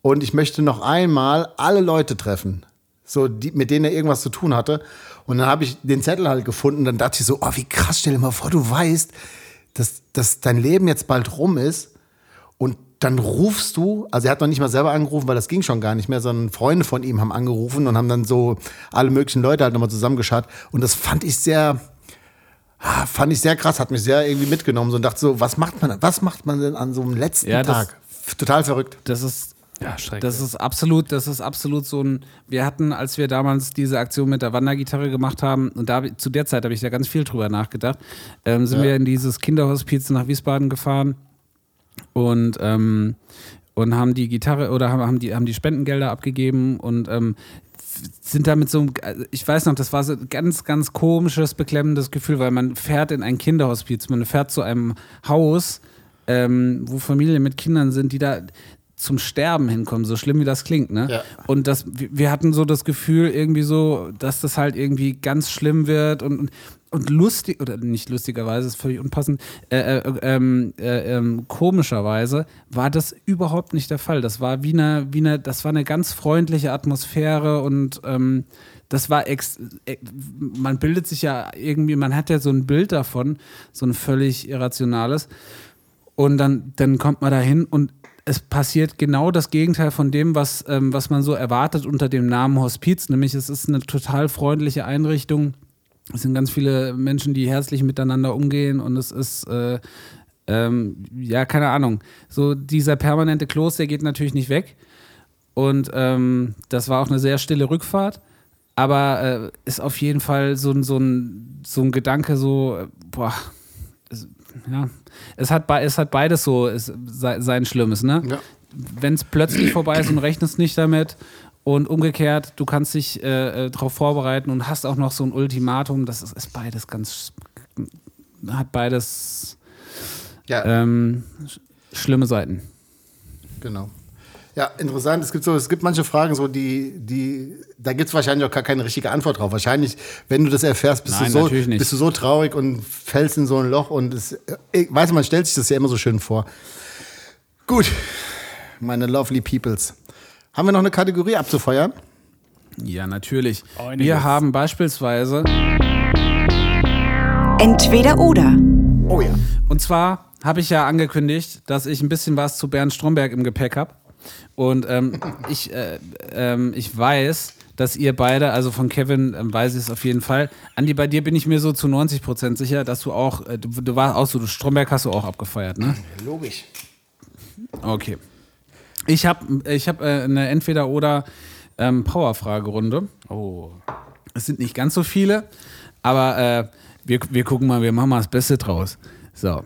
und ich möchte noch einmal alle Leute treffen, so die, mit denen er irgendwas zu tun hatte. Und dann habe ich den Zettel halt gefunden, dann dachte ich so, oh, wie krass, stell dir mal vor, du weißt, dass, dass dein Leben jetzt bald rum ist und dann rufst du, also er hat noch nicht mal selber angerufen, weil das ging schon gar nicht mehr, sondern Freunde von ihm haben angerufen und haben dann so alle möglichen Leute halt nochmal zusammengeschaut. Und das fand ich sehr, ah, fand ich sehr krass, hat mich sehr irgendwie mitgenommen so und dachte so, was macht man, was macht man denn an so einem letzten Ja, das- Tag? Total verrückt. Das ist, Ja. Das ist absolut, das ist absolut so ein. Wir hatten, als wir damals diese Aktion mit der Wandergitarre gemacht haben, und da zu der Zeit habe ich da ganz viel drüber nachgedacht, ähm, sind Ja. wir in dieses Kinderhospiz nach Wiesbaden gefahren und ähm, und haben die Gitarre oder haben, haben die haben die Spendengelder abgegeben und ähm, sind da mit so ich weiß noch, das war so ein ganz, ganz komisches, beklemmendes Gefühl, weil man fährt in ein Kinderhospiz, man fährt zu einem Haus, ähm, wo Familien mit Kindern sind, die da zum Sterben hinkommen, so schlimm wie das klingt, ne? Ja. Und das, wir wir hatten so das Gefühl irgendwie so, dass das halt irgendwie ganz schlimm wird und, und, und lustig, oder nicht lustigerweise, ist völlig unpassend, äh, äh, ähm, äh, ähm, komischerweise war das überhaupt nicht der Fall. Das war wie eine, wie eine, das war eine ganz freundliche Atmosphäre und ähm, das war ex äh, man bildet sich ja irgendwie, man hat ja so ein Bild davon, so ein völlig irrationales. Und dann, dann kommt man da hin und es passiert genau das Gegenteil von dem, was, ähm, was man so erwartet unter dem Namen Hospiz. Nämlich es ist eine total freundliche Einrichtung. Es sind ganz viele Menschen, die herzlich miteinander umgehen und es ist, äh, ähm, ja, keine Ahnung. So dieser permanente Kloß, der geht natürlich nicht weg. Und ähm, das war auch eine sehr stille Rückfahrt. Aber äh, ist auf jeden Fall so, ein- so, ein, so ein Gedanke, so, boah, es, ja, es hat, es hat beides so es, sei- sein Schlimmes, ne? Ja. Wenn es plötzlich vorbei ist und rechnest nicht damit und umgekehrt, du kannst dich äh, äh, darauf vorbereiten und hast auch noch so ein Ultimatum, das ist, ist beides ganz, hat beides Ja, ähm, sch- schlimme Seiten. genau. Ja, interessant. Es gibt so, es gibt manche Fragen, so die, die, da gibt es wahrscheinlich auch gar keine richtige Antwort drauf. Wahrscheinlich, wenn du das erfährst, bist Nein, du so, bist du so traurig und fällst in so ein Loch und es, ich weiß, man stellt sich das ja immer so schön vor. Gut, meine lovely peoples. Haben wir noch eine Kategorie abzufeuern? Ja, natürlich. Einiges. Wir haben beispielsweise, Entweder oder. Oh ja. und zwar habe ich ja angekündigt, dass ich ein bisschen was zu Bernd Stromberg im Gepäck habe. Und ähm, ich, äh, ähm, ich weiß, dass ihr beide, also von Kevin ähm, weiß ich es auf jeden Fall. Andi, bei dir bin ich mir so zu 90 Prozent sicher, dass du auch, äh, du, du warst auch so, du Stromberg hast du auch abgefeiert, ne? Logisch. Okay. Ich habe ich hab, äh, eine Entweder-Oder ähm, Power-Fragerunde. Oh. Es sind nicht ganz so viele, aber äh, wir, wir gucken mal, wir machen mal das Beste draus. So.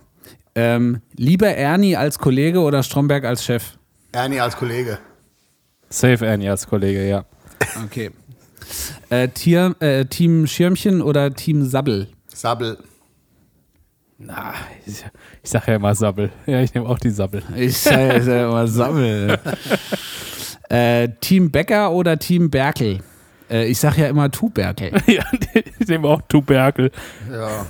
Ähm, lieber Ernie als Kollege oder Stromberg als Chef? Ernie als Kollege. Safe Annie als Kollege, ja. Okay. Äh, Tier, äh, Team Schirmchen oder Team Sabbel? Sabbel. Na, ich, ich sag ja immer Sabbel. Ja, ich nehme auch die Sabbel. Ich sage ja immer Sabbel. äh, Team Becker oder Team Berkel? Äh, ich sage ja immer Tu Berkel. ja, ich nehme auch Tuberkel. Ja.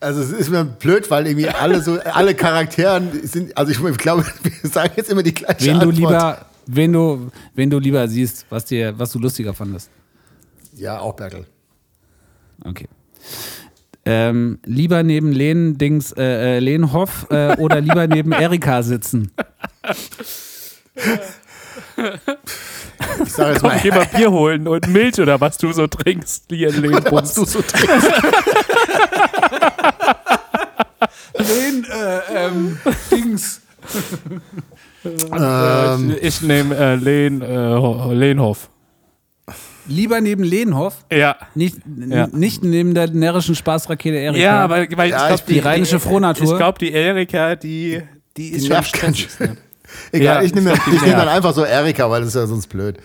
Also es ist mir blöd, weil irgendwie alle so, alle Charakteren sind, also ich glaube, wir sagen jetzt immer die gleiche Wen du Antwort. lieber, wen du, wen du lieber siehst, was dir, was du lustiger fandest. Ja, auch Berkel. Okay. Ähm, lieber neben Len Dings, äh, äh, Lenhoff äh, oder lieber neben Erika sitzen? Ich sage jetzt Komm, mal, geh mal Bier holen und Milch oder was du so trinkst, hier in was du so trinkst. Len, äh, ähm, Dings. ähm, Ich nehme äh, Lehn, äh, Ho- Lehnhoff. Lieber neben Lenhoff, Ja. nicht, Ja. nicht neben der närrischen Spaßrakete Erika. Ja, aber weil ich Ja, glaube, ich bin- die rheinische Frohnatur. Ich glaube, die Erika, die, die ist die schon nervt ganz. Egal, Ja, ich nehme ich glaub, die ich nehm dann nervt. einfach so Erika, weil das ist ja sonst blöd.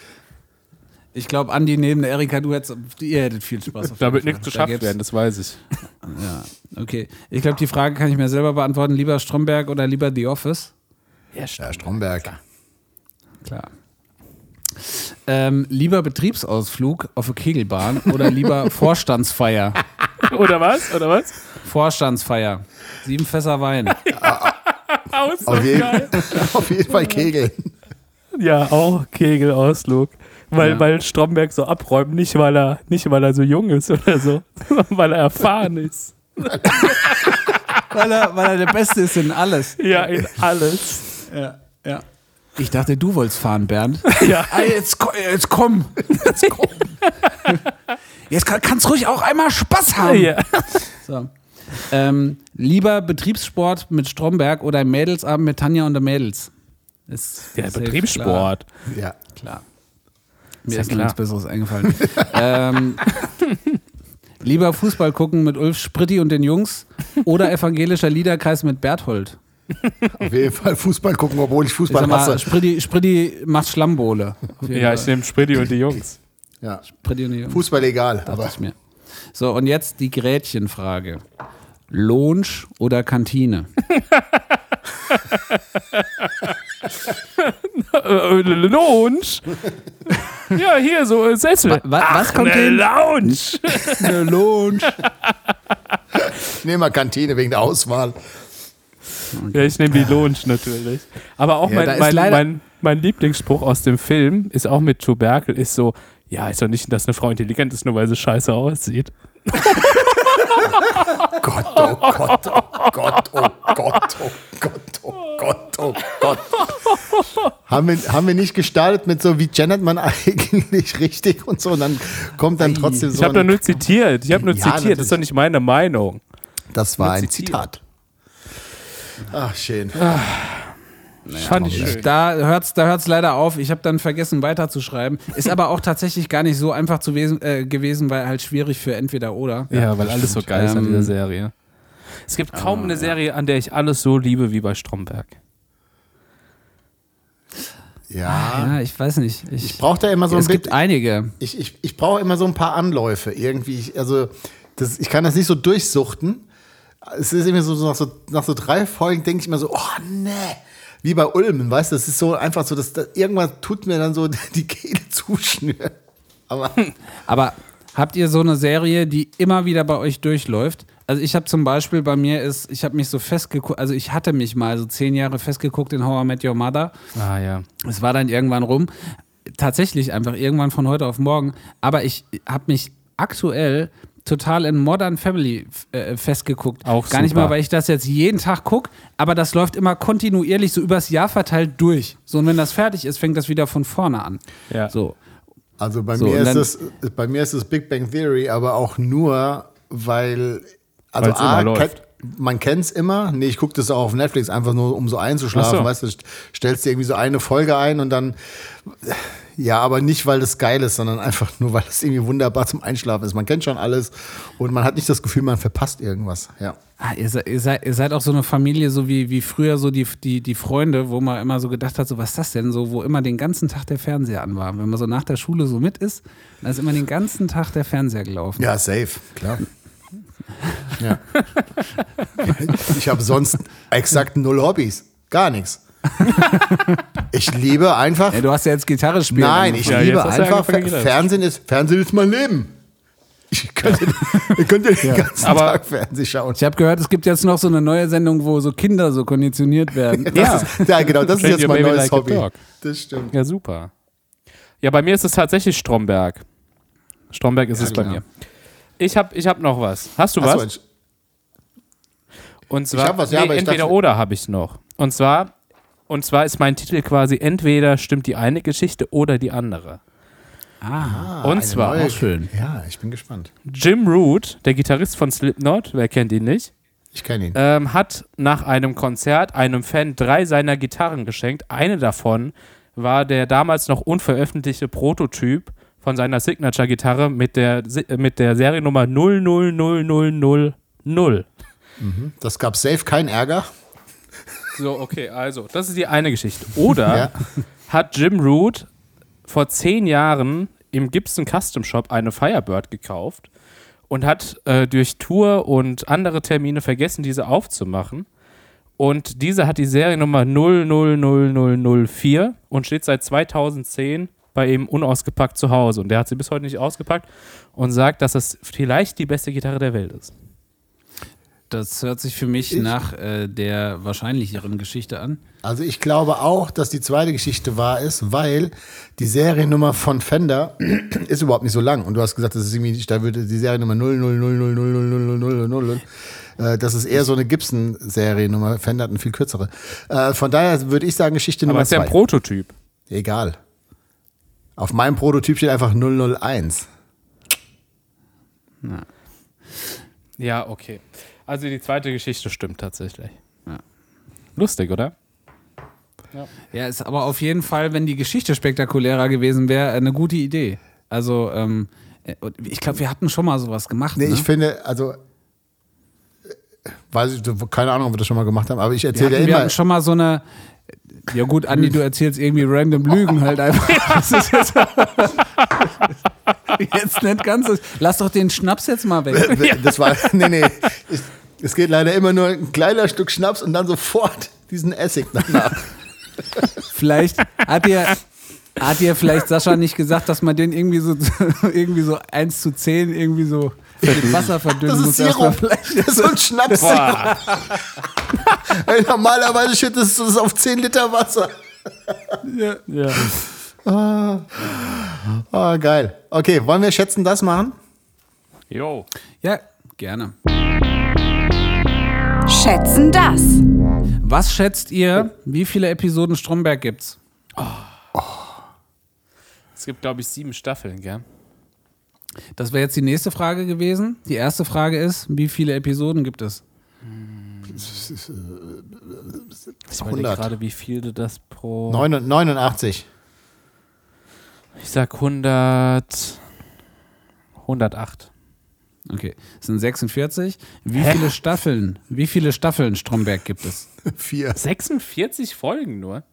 Ich glaube, Andi neben der Erika, du hättest, ihr hättet viel Spaß. Auf Da wird nichts. Da geschafft gäb's- werden, das weiß ich. Ja, okay. Ich glaube, die Frage kann ich mir selber beantworten. Lieber Stromberg oder lieber The Office? Ja, Ja, Stromberg. Klar. Ähm, lieber Betriebsausflug auf eine Kegelbahn oder lieber Vorstandsfeier? Oder was? Oder was? Vorstandsfeier. Sieben Fässer Wein. Aus, Auf jeden, auf jeden Fall Kegeln. Ja, auch Kegelausflug. Weil, Ja. weil Stromberg so abräumt, nicht weil er, nicht weil er so jung ist oder so, sondern weil er erfahren ist. Weil er, weil er der Beste ist in alles. Ja, in alles. Ja, ja. Ich dachte, du wolltest fahren, Bernd. Ja. Ah, jetzt, jetzt komm. Jetzt komm. Jetzt kann, kannst ruhig auch einmal Spaß haben. ja. So. Ähm, lieber Betriebssport mit Stromberg oder Mädelsabend mit Tanja und der Mädels? Ist Der safe Betriebssport. Ja. Klar. klar. Mir ja ist noch klar. nichts Besseres eingefallen. ähm, lieber Fußball gucken mit Ulf Spritti und den Jungs oder evangelischer Liederkreis mit Berthold? Auf jeden Fall Fußball gucken, obwohl ich Ich Fußball mal, hasse. Spritti, Spritti macht Schlammbohle. Ja, ich nehme Spritti und die Jungs. Ja. Spritti und die Jungs. Fußball egal, Dachte aber ich mir. So, und jetzt die Gretchenfrage. Lounge oder Kantine? Lounge? Ja, hier so äh, Sessel. Wa- wa- was kommt eine hin? Lounge? Eine Lounge. ich nehme mal Kantine wegen der Auswahl. Ja, ich nehme die Lounge natürlich. Aber auch Ja, mein, mein, mein, mein Lieblingsspruch aus dem Film ist auch mit Tuberkel, ist so, ja, ist doch nicht, dass eine Frau intelligent ist, nur weil sie scheiße aussieht. Gott, oh Gott, oh Gott, oh Gott, oh Gott, oh Gott, oh Gott. Haben wir, haben wir nicht gestartet mit so, wie gendert man eigentlich richtig und so, und dann kommt dann trotzdem so. Ich habe doch nur zitiert. Ich habe nur Ja, zitiert. Das ist natürlich. doch nicht meine Meinung. das war nur ein zitiert. Zitat. Ach, schön. Fand ich schön. Da hört es da hört's leider auf. Ich habe dann vergessen weiterzuschreiben. Ist aber auch tatsächlich gar nicht so einfach zu wesen, äh, gewesen, weil halt schwierig für entweder oder. Ja, weil alles so geil ist an Ähm, dieser Serie. Es gibt kaum eine Serie, an der ich alles so liebe wie bei Stromberg. Ja. Ja, ich weiß nicht. Ich, Ich brauche da immer so ein es gibt einige. Ich, ich, ich brauche immer so ein paar Anläufe irgendwie. Ich, also, das, ich kann das nicht so durchsuchten. Es ist immer so, so, nach, so nach so drei Folgen denke ich immer so, oh nee. Wie bei Ulmen, weißt du, das ist so einfach so, dass, dass irgendwann tut mir dann so die Kehle zuschnüren. Aber Aber habt ihr so eine Serie, die immer wieder bei euch durchläuft? Also ich habe zum Beispiel bei mir ist, ich habe mich so festgeguckt, also ich hatte mich mal so zehn Jahre festgeguckt in How I Met Your Mother. Ah ja. Es war dann irgendwann rum. Tatsächlich einfach irgendwann von heute auf morgen. Aber ich habe mich aktuell total in Modern Family äh, festgeguckt. Auch Gar nicht super. mal, weil ich das jetzt jeden Tag gucke, aber das läuft immer kontinuierlich so übers Jahr verteilt durch. So, und wenn das fertig ist, fängt das wieder von vorne an. Ja. So. Also bei So, mir ist es bei mir ist es Big Bang Theory, aber auch nur, weil also A, läuft. Man kennt es immer. Nee, ich gucke das auch auf Netflix einfach nur, um so einzuschlafen. So. Weißt du, stellst dir irgendwie so eine Folge ein und dann ja, aber nicht, weil das geil ist, sondern einfach nur, weil es irgendwie wunderbar zum Einschlafen ist. Man kennt schon alles und man hat nicht das Gefühl, man verpasst irgendwas. Ja. Ah, ihr, seid, ihr, seid, ihr seid auch so eine Familie, so wie, wie früher so die, die, die Freunde, wo man immer so gedacht hat, so was ist das denn, so wo immer den ganzen Tag der Fernseher an war. Wenn man so nach der Schule so mit ist, dann ist immer den ganzen Tag der Fernseher gelaufen. Ja, safe, klar. Ja. Ich habe sonst exakt null Hobbys. Gar nichts. Ich liebe einfach. Ja, du hast ja jetzt Gitarre spielen. Nein, ich Ja, liebe einfach. Fernsehen ist, Fernsehen ist mein Leben. Ich könnte, ich könnte den ganzen Aber- Tag Fernsehen schauen. Ich habe gehört, es gibt jetzt noch so eine neue Sendung, wo so Kinder so konditioniert werden. Das ist, ja, genau, das ist jetzt mein neues like Hobby. Das stimmt. Ja, super. Ja, bei mir ist es tatsächlich Stromberg. Stromberg ist es bei klar. mir. Ich habe ich hab noch was. Hast du so, was? Entsch- Und zwar, hab was, ja, aber ich entweder dachte- oder habe ich noch. Und zwar, und zwar ist mein Titel quasi entweder stimmt die eine Geschichte oder die andere. Ah, und eine zwar neue- auch schön. Ja, ich bin gespannt. Jim Root, der Gitarrist von Slipknot, wer kennt ihn nicht, Ich kenne ihn. ähm, hat nach einem Konzert einem Fan drei seiner Gitarren geschenkt. Eine davon war der damals noch unveröffentlichte Prototyp von seiner Signature-Gitarre mit der, mit der Seriennummer 000000. Das gab safe keinen Ärger. So, okay, also, das ist die eine Geschichte. Oder Ja. hat Jim Root vor zehn Jahren im Gibson Custom Shop eine Firebird gekauft und hat äh, durch Tour und andere Termine vergessen, diese aufzumachen. Und diese hat die Seriennummer 000004 und steht seit 2010 bei ihm unausgepackt zu Hause. Und der hat sie bis heute nicht ausgepackt und sagt, dass es vielleicht die beste Gitarre der Welt ist. Das hört sich für mich nach äh, der wahrscheinlicheren Geschichte an. Also ich glaube auch, dass die zweite Geschichte wahr ist, weil die Seriennummer von Fender ist überhaupt nicht so lang. Und du hast gesagt, das ist irgendwie, da würde die Seriennummer 0000000000. Äh, Das ist eher so eine Gibson-Seriennummer. Fender hat eine viel kürzere. Äh, Von daher würde ich sagen, Geschichte Aber Nummer es ist ja zwei. ein Prototyp. Egal. Auf meinem Prototyp steht einfach 001. Ja, okay. Also die zweite Geschichte stimmt tatsächlich. Lustig, oder? Ja, ist aber auf jeden Fall, wenn die Geschichte spektakulärer gewesen wäre, eine gute Idee. Also, ähm, äh, ich glaube, wir hatten schon mal sowas gemacht. Nee, ne? ich finde, also, äh, weiß ich, keine Ahnung, ob wir das schon mal gemacht haben, aber ich wir, erzähle ja wir immer. hatten schon mal so eine. Ja gut, Andi, du erzählst irgendwie random Lügen halt einfach. Das ist jetzt, jetzt nicht ganz so. Lass doch den Schnaps jetzt mal weg. Das war, nee, nee. Es, es geht leider immer nur ein kleiner Stück Schnaps und dann sofort diesen Essig danach. Vielleicht hat dir, hat dir vielleicht Sascha nicht gesagt, dass man den irgendwie so, irgendwie so 1 zu 10 irgendwie so mit Wasser verdünnen Das ist. Sirup. Das ist so ein Schnaps. Ey, Normalerweise schüttest du das auf 10 Liter Wasser. Ja. Ah, geil. Okay, wollen wir schätzen das machen? Jo. Ja, Gerne. Schätzen das. Was schätzt ihr, wie viele Episoden Stromberg gibt's? Es gibt, glaube ich, sieben Staffeln, gell? Das wäre jetzt die nächste Frage gewesen. Die erste Frage ist, wie viele Episoden gibt es? Ich überlege 100. gerade, wie viel du das pro. 89. Ich sag 100. 108. Okay, es sind 46. Wie viele Staffeln, wie viele Staffeln Stromberg gibt es? Vier. 46 Folgen nur.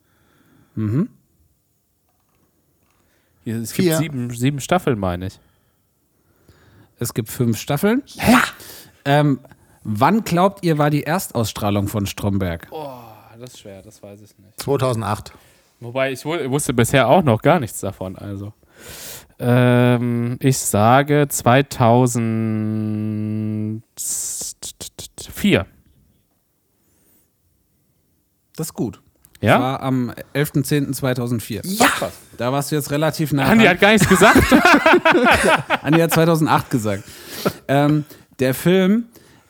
Mhm. Hier, es Vier. gibt sieben, sieben Staffeln, meine ich. Es gibt fünf Staffeln. Ja. Ähm, wann glaubt ihr, war die Erstausstrahlung von Stromberg? Ah, das ist schwer, das weiß ich nicht. 2008. Wobei ich wu- wusste bisher auch noch gar nichts davon. Also, ähm, ich sage 2004. Das ist gut. Ja? War am 11.10.2004. Ja! Da warst du jetzt relativ nah. Andi dran. hat gar nichts gesagt. Andi hat 2008 gesagt. ähm, der Film,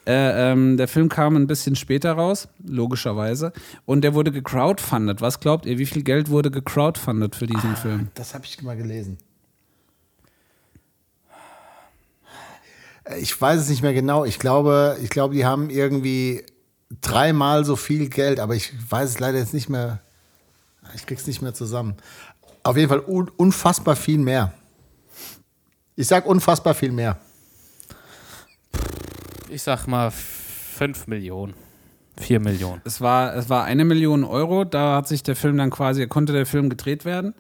äh, ähm, der Film kam ein bisschen später raus, logischerweise, und der wurde gecrowdfundet. Was glaubt ihr, wie viel Geld wurde gecrowdfundet für diesen Film? Das habe ich mal gelesen. Ich weiß es nicht mehr genau. Ich glaube, ich glaube, die haben irgendwie dreimal so viel Geld, aber ich weiß es leider jetzt nicht mehr. Ich krieg's nicht mehr zusammen. Auf jeden Fall un unfassbar viel mehr. Ich sag unfassbar viel mehr. Ich sag mal 5 Millionen. 4 Millionen. Es war, es war eine Million Euro, da hat sich der Film dann quasi, konnte der Film gedreht werden.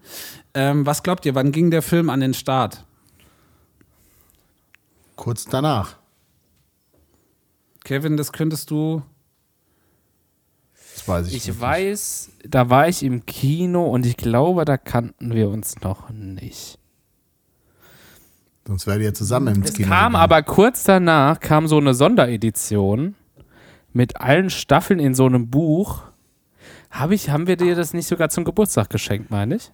Ähm, was glaubt ihr, wann ging der Film an den Start? Kurz danach. Kevin, das könntest du. Das weiß ich, Ich nicht. weiß, da war ich im Kino und ich glaube, da kannten wir uns noch nicht. Sonst wärt ihr zusammen im Es Kino. kam gegangen. aber kurz danach kam so eine Sonderedition mit allen Staffeln in so einem Buch. Hab ich, haben wir dir das nicht sogar zum Geburtstag geschenkt, meine ich?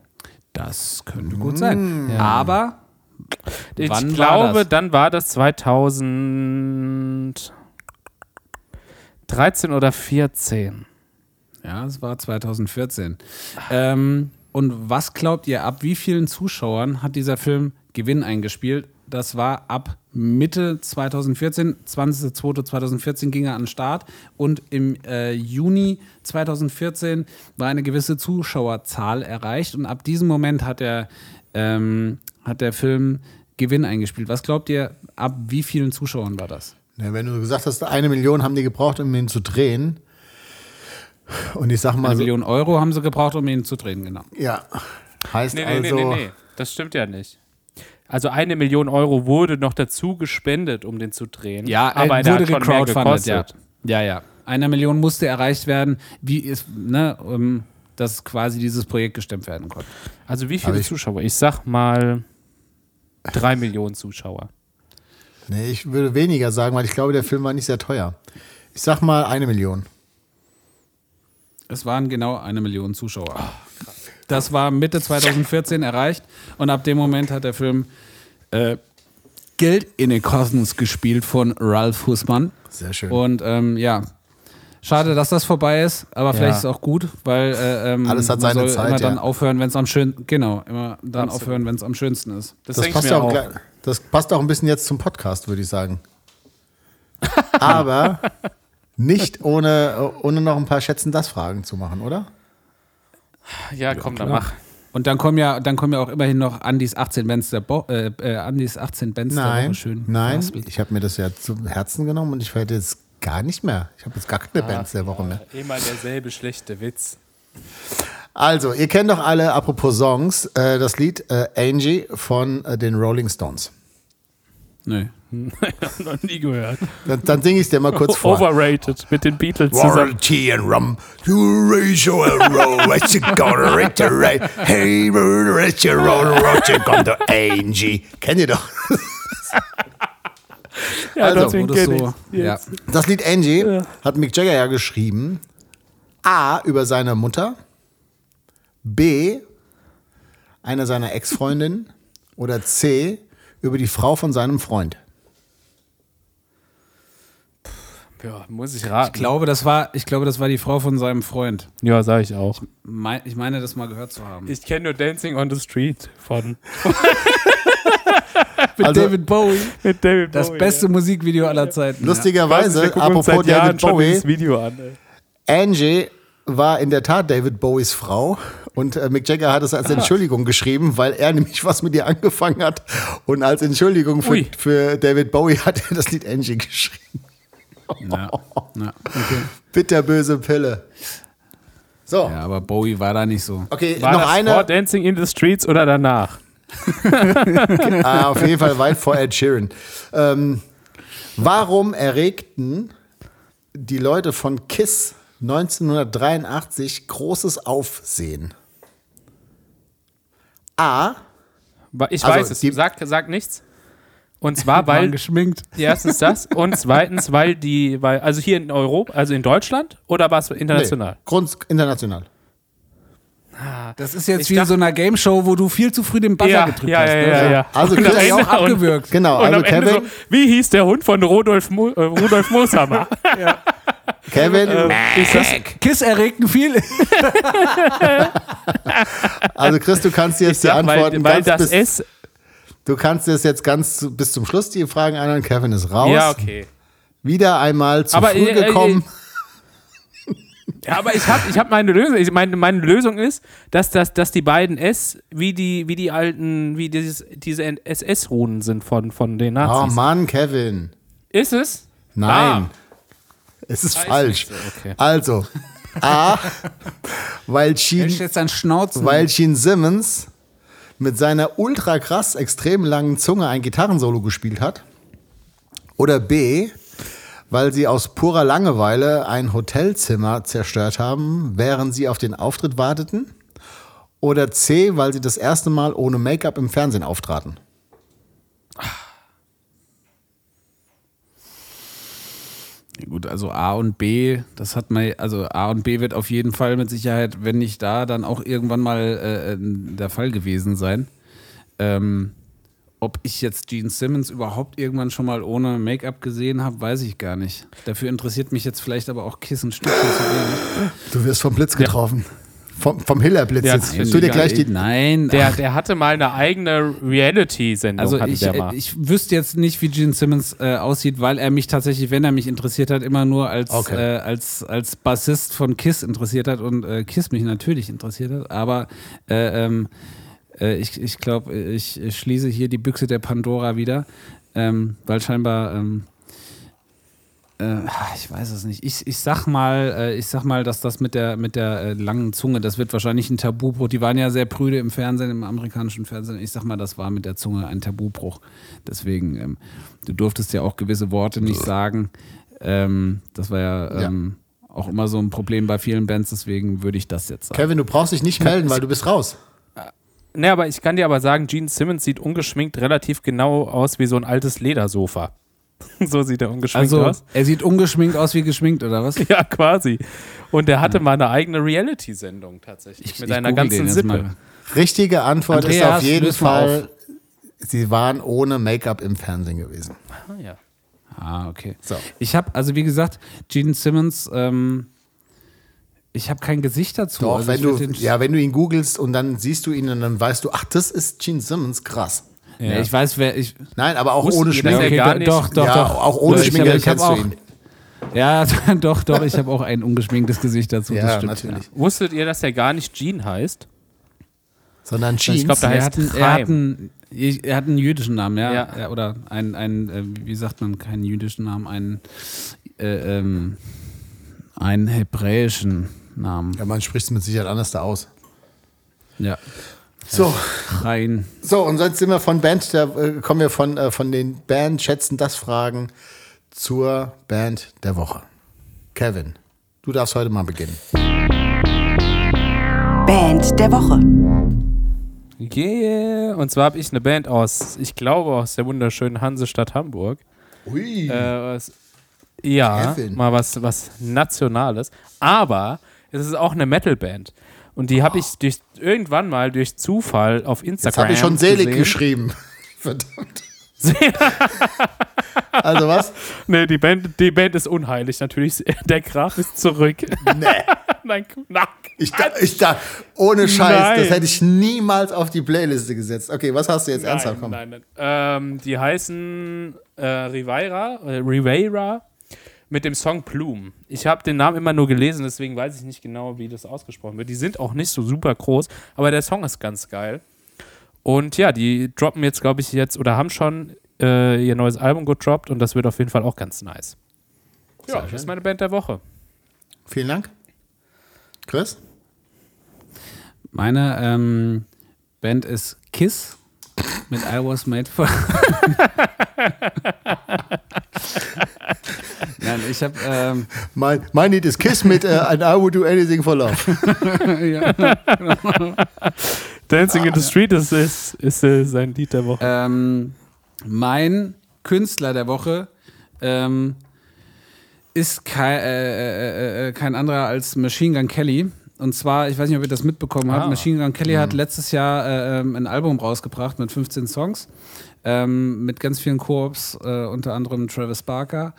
Das könnte gut sein. Ja. Aber Ich Wann war glaube, das? dann war das 2013 oder 14. Ja, es war 2014. Ähm, und was glaubt ihr, ab wie vielen Zuschauern hat dieser Film Gewinn eingespielt? Das war ab Mitte 2014, 20.02.2014 ging er an den Start und im äh, Juni 2014 war eine gewisse Zuschauerzahl erreicht und ab diesem Moment hat der, ähm, hat der Film Gewinn eingespielt. Was glaubt ihr, ab wie vielen Zuschauern war das? Ja, wenn du gesagt hast, eine Million haben die gebraucht, um ihn zu drehen. Und ich sag mal Eine so, Million Euro haben sie gebraucht, um ihn zu drehen, genau. ja, heißt Nee, nee, also, nee, nee, nee. Das stimmt ja nicht. Also eine Million Euro wurde noch dazu gespendet, um den zu drehen. Ja, aber er der wurde gecrowdfundet, ja. Ja, ja. Eine Million musste erreicht werden, wie ist, ne, um, dass quasi dieses Projekt gestemmt werden konnte. Also wie viele ich- Zuschauer? Ich sag mal drei Millionen Zuschauer. nee, ich würde weniger sagen, weil ich glaube, der Film war nicht sehr teuer. Ich sag mal eine Million. Es waren genau eine Million Zuschauer. Das war Mitte 2014 erreicht und ab dem Moment hat der Film äh, Geld in den Kosmos gespielt von Ralph Husmann. Sehr schön. Und ähm, ja, schade, dass das vorbei ist, aber vielleicht Ja. ist es auch gut, weil äh, ähm, Alles hat man seine soll Zeit, immer dann ja. aufhören, wenn es am schönsten, genau, immer dann Absolut. aufhören, wenn es am schönsten ist. Das, das passt, ja auch, auch. gleich- das passt auch ein bisschen jetzt zum Podcast, würde ich sagen. Aber nicht ohne, ohne noch ein paar Schätzen das Fragen zu machen, oder? Ja, komm, dann klar. mach. Und dann kommen ja, dann kommen ja auch immerhin noch Andys 18 Bands der, Bo äh, äh, Andys 18 Bands der Nein, Woche schön. nein. verhaspelt. Ich habe mir das ja zum Herzen genommen und ich werde jetzt gar nicht mehr. Ich habe jetzt gar keine Bands der Woche mehr. Immer derselbe schlechte Witz. Also, ihr kennt doch alle, apropos Songs, äh, das Lied äh, Angie von äh, den Rolling Stones. Nö. Noch nie gehört. Dann, dann singe ich es dir mal kurz vor. Overrated mit den Beatles zusammen. Warren Tea and rum. Hey, raise your roll, what you gonna Angie. Kennt ihr doch. Ja, Also, deswegen kenn so, ja. Das Lied Angie hat Mick Jagger ja geschrieben. A. Über seine Mutter. B. Eine seiner Ex-Freundinnen. Oder C. Über die Frau von seinem Freund. Ja, muss ich raten. Ich glaube, das war, ich glaube, das war die Frau von seinem Freund. ja, sag ich auch. Mei- Ich meine, das mal gehört zu haben. Ich kenne nur Dancing on the Street von Mit Also- David Bowie. mit David Das beste Musikvideo aller Zeiten. Lustigerweise, uns apropos David schon Bowie, dieses Video an. Ey. Angie war in der Tat David Bowies Frau und äh, Mick Jagger hat es als Entschuldigung geschrieben, weil er nämlich was mit ihr angefangen hat und als Entschuldigung für, für David Bowie hat er das Lied Angie geschrieben. Ja. Ja. Okay. Bitterböse Pille. So, ja, aber Bowie war da nicht so. okay, War noch das vor eine. Dancing in the Streets oder danach? Ah, auf jeden Fall weit vor Ed Sheeran. Ähm, warum erregten die Leute von Kiss 1983 großes Aufsehen? A. Ich Also, weiß es. die- Sag, sag nichts. Und zwar, weil geschminkt. erstens das und zweitens, weil die, weil, also hier in Europa, also in Deutschland oder war es international? Nee, Grund, international. Das ist jetzt Ich wie in dachte- so einer Game Show, wo du viel zu früh den Buzzer Ja, gedrückt ja, hast. ja, ne? ja, ja. Also Und Ja, auch Ende- und- abgewürgt. Genau, Und also am Ende so, Kevin, wie hieß der Hund von Rudolf, Mo äh, Rudolf Mooshammer? Kevin, Ist das, Kiss erregten viel. also Chris, du kannst ich jetzt die sag, Antworten weil, weil ganz das bis, S. du kannst es jetzt ganz bis zum Schluss die Fragen anhören. Kevin ist raus. Ja, okay. Wieder einmal zu Aber, früh äh, äh, gekommen. Ja, aber ich habe ich hab meine Lösung. Ich meine, meine Lösung ist, dass, dass, dass die beiden S wie die, wie die alten, wie dieses, diese SS-Runen sind von, von den oh Nazis. Mann, Kevin. ist es? Nein. Es ist falsch. so, okay. Also, A, weil Gene, jetzt ein Schnauzen. weil Gene Simmons mit seiner ultra krass extrem langen Zunge ein Gitarrensolo gespielt hat. Oder B, weil sie aus purer Langeweile ein Hotelzimmer zerstört haben, während sie auf den Auftritt warteten. Oder C, weil sie das erste Mal ohne Make-up im Fernsehen auftraten. Ja, Gut, also A und B, das hat man, also A und B wird auf jeden Fall mit Sicherheit, wenn nicht da, dann auch irgendwann mal äh, der Fall gewesen sein. Ähm, ob ich jetzt Gene Simmons überhaupt irgendwann schon mal ohne Make-up gesehen habe, weiß ich gar nicht. Dafür interessiert mich jetzt vielleicht aber auch Kiss ein Stückchen zu wenig. Du wirst vom Blitz getroffen. Vom, vom Hillerblitz Ja, jetzt. nein, Tu dir gleich die, Nein, Der, der hatte mal eine eigene Reality-Sendung. also ich, der äh, ich wüsste jetzt nicht, wie Gene Simmons äh, aussieht, weil er mich tatsächlich, wenn er mich interessiert hat, immer nur als, Okay. äh, als, als Bassist von Kiss interessiert hat und äh, Kiss mich natürlich interessiert hat. Aber äh, ähm, äh, ich, ich glaube, ich, schließe hier die Büchse der Pandora wieder, ähm, weil scheinbar ähm, äh, ich weiß es nicht. Ich, ich sag mal, äh, ich sag mal, dass das mit der mit der äh, langen Zunge, das wird wahrscheinlich ein Tabubruch. Die waren ja sehr prüde im Fernsehen, im amerikanischen Fernsehen. Ich sag mal, das war mit der Zunge ein Tabubruch. Deswegen, ähm, du durftest ja auch gewisse Worte nicht sagen. Ähm, das war ja, ähm, auch immer so ein Problem bei vielen Bands. Deswegen würde ich das jetzt sagen. Kevin, du brauchst dich nicht melden, weil du bist raus. Ne, aber ich kann dir aber sagen, Gene Simmons sieht ungeschminkt relativ genau aus wie so ein altes Ledersofa. so sieht er ungeschminkt Also, aus. er sieht ungeschminkt aus wie geschminkt, oder was? Ja, quasi. Und der hatte mal eine eigene Reality-Sendung tatsächlich. mit einer google ganzen Sippe. Richtige Antwort ist Andreas, auf jeden Fall, sie waren ohne Make-up im Fernsehen gewesen. Ah, ja. Ah, okay. So. Ich habe, also wie gesagt, Gene Simmons, ähm, ich habe kein Gesicht dazu. Doch, also wenn ich du, ja, wenn du ihn googelst und dann siehst du ihn und dann weißt du, ach, das ist Gene Simmons, krass. Ja, ich weiß, wer ich. Nein, aber auch ohne Schminke. er gar nicht- doch, doch, ja, doch. auch ohne Ich Schminke ich hab kennst du ihn. Ja, doch, doch, ich habe auch ein ungeschminktes Gesicht dazu. das Ja, stimmt, natürlich. Wusstet ihr, dass er gar nicht Gene heißt? Sondern Ich Jeans. glaub, da Ja. Er, heißt hat einen, er, hat einen, er hat einen jüdischen Namen, ja. Ja. ja. Oder ein, ein äh, wie sagt man, keinen jüdischen Namen, einen, äh, ähm, einen hebräischen Namen. ja, man spricht es mit Sicherheit anders da aus. Ja. So, Rein. so und sonst sind wir von Band, da äh, kommen wir von, äh, von den Band schätzen das Fragen zur Band der Woche. Kevin, du darfst heute mal beginnen. Band der Woche. Yeah. Und zwar habe ich eine Band aus, ich glaube, aus der wunderschönen Hansestadt Hamburg. Ui. Äh, was, ja, Kevin. mal was, was Nationales. Aber es ist auch eine Metalband. Und die habe ich durch, irgendwann mal durch Zufall auf Instagram habe ich schon selig gesehen. geschrieben. Verdammt. Also was? Nee, die Band, die Band ist unheilig natürlich. Der Graf ist zurück. Nee. Nein, nein. Ich, da, ich da, ohne Scheiß, Nein. das hätte ich niemals auf die Playliste gesetzt. Okay, was hast du jetzt ernsthaft? Komm. Nein, nein, ähm, die heißen äh, Rivera, äh, Rivera mit dem Song Plume. Ich habe den Namen immer nur gelesen, deswegen weiß ich nicht genau, wie das ausgesprochen wird. Die sind auch nicht so super groß, aber der Song ist ganz geil. Und ja, die droppen jetzt, glaube ich, jetzt oder haben schon äh, ihr neues Album gedroppt und das wird auf jeden Fall auch ganz nice. Ja, das ist meine Band der Woche. Vielen Dank. Chris? Meine ähm, Band ist Kiss mit I Was Made For. Nein, ich habe ähm, Mein, mein Lied ist Kiss mit äh, And I Would Do Anything for Love. Dancing in the Street ist, ist, ist äh, sein Lied der Woche. ähm, mein Künstler der Woche ähm, ist kein, äh, äh, äh, kein anderer als Machine Gun Kelly. Und zwar, ich weiß nicht, ob ihr das mitbekommen habt, Ah. Machine Gun Kelly hat letztes Jahr äh, ähm, ein Album rausgebracht mit 15 Songs, ähm, mit ganz vielen Koops, äh, unter anderem Travis Barker.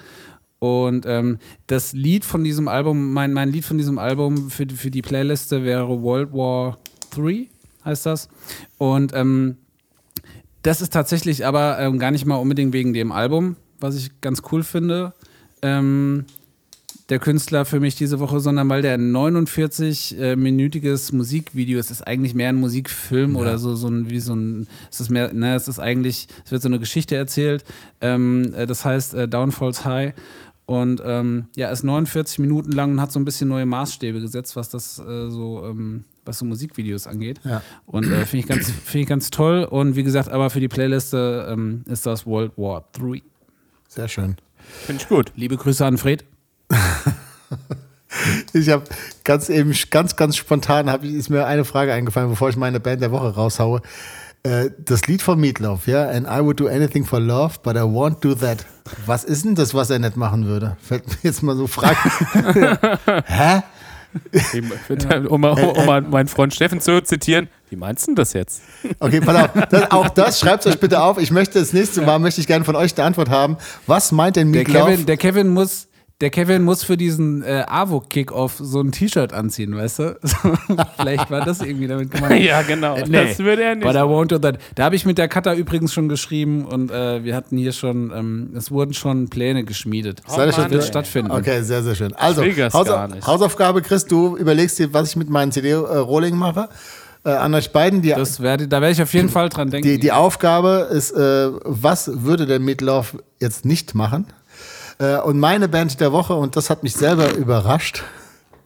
Und ähm, das Lied von diesem Album, mein, mein Lied von diesem Album für, die- für die Playliste wäre World War III, heißt das. Und ähm, das ist tatsächlich aber ähm, gar nicht mal unbedingt wegen dem Album, was ich ganz cool finde. Ähm, der Künstler für mich diese Woche, sondern weil der 49-minütiges Musikvideo, es ist eigentlich mehr ein Musikfilm oder so, so ein, wie so ein, es ist mehr, ne, es ist eigentlich, es wird so eine Geschichte erzählt, ähm, äh, das heißt äh, Downfalls High und ähm, ja, ist 49 Minuten lang und hat so ein bisschen neue Maßstäbe gesetzt, was das äh, so, ähm, was so Musikvideos angeht. Ja. Und äh, finde ich, ganz- finde ich ganz toll. Und wie gesagt, aber für die Playliste ähm, ist das World War III. Sehr schön. Finde ich gut. Liebe Grüße an Fred. Ich habe ganz eben, ganz, ganz spontan hab ist mir eine Frage eingefallen, bevor ich meine Band der Woche raushaue. Äh, Das Lied von Meatloaf, ja, and I would do anything for love, but I won't do that. Was ist denn das, was er nicht machen würde? Fällt mir jetzt mal so Fragen. Hä? Um, mal- um mal meinen Freund Steffen zu zitieren, wie meinst du denn das jetzt? Okay, pass auf. Das, auch das schreibt euch bitte auf. Ich möchte das nächste Mal möchte ich gerne von euch eine Antwort haben. Was meint denn Der Meatloaf? Kevin, der Kevin muss. Der Kevin muss für diesen äh, AWO-Kickoff so ein T-Shirt anziehen, weißt du? Vielleicht war das irgendwie damit gemeint. Ja, genau. Äh, nee, Das würde er nicht. But I won't do that. Da habe ich mit der Kata übrigens schon geschrieben und äh, wir hatten hier schon, ähm, es wurden schon Pläne geschmiedet. Seid ihr schon das wird stattfinden. Okay, sehr, sehr schön. Also, will das Hausa- gar nicht. Hausaufgabe, Chris, du überlegst dir, was ich mit meinen CD-Rolling mache. Äh, an euch beiden, die, Das werde, da werde ich auf jeden Fall dran denken. die, die Aufgabe ist, äh, was würde der Meatloaf jetzt nicht machen? Äh, und meine Band der Woche, und das hat mich selber überrascht,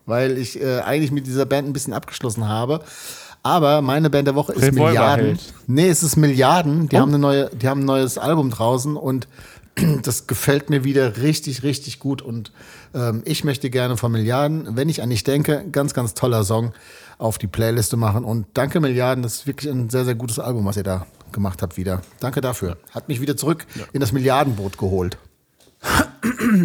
weil ich äh, eigentlich mit dieser Band ein bisschen abgeschlossen habe. Aber meine Band der Woche ist Revolverheld. Milliarden. Nee, es ist Milliarden. Die, haben eine neue, die haben ein neues Album draußen und das gefällt mir wieder richtig, richtig gut. Und ähm, ich möchte gerne von Milliarden, wenn ich an dich denke, ganz, ganz toller Song auf die Playliste machen. Und danke Milliarden, das ist wirklich ein sehr, sehr gutes Album, was ihr da gemacht habt wieder. Danke dafür. Hat mich wieder zurück in das Milliardenboot geholt.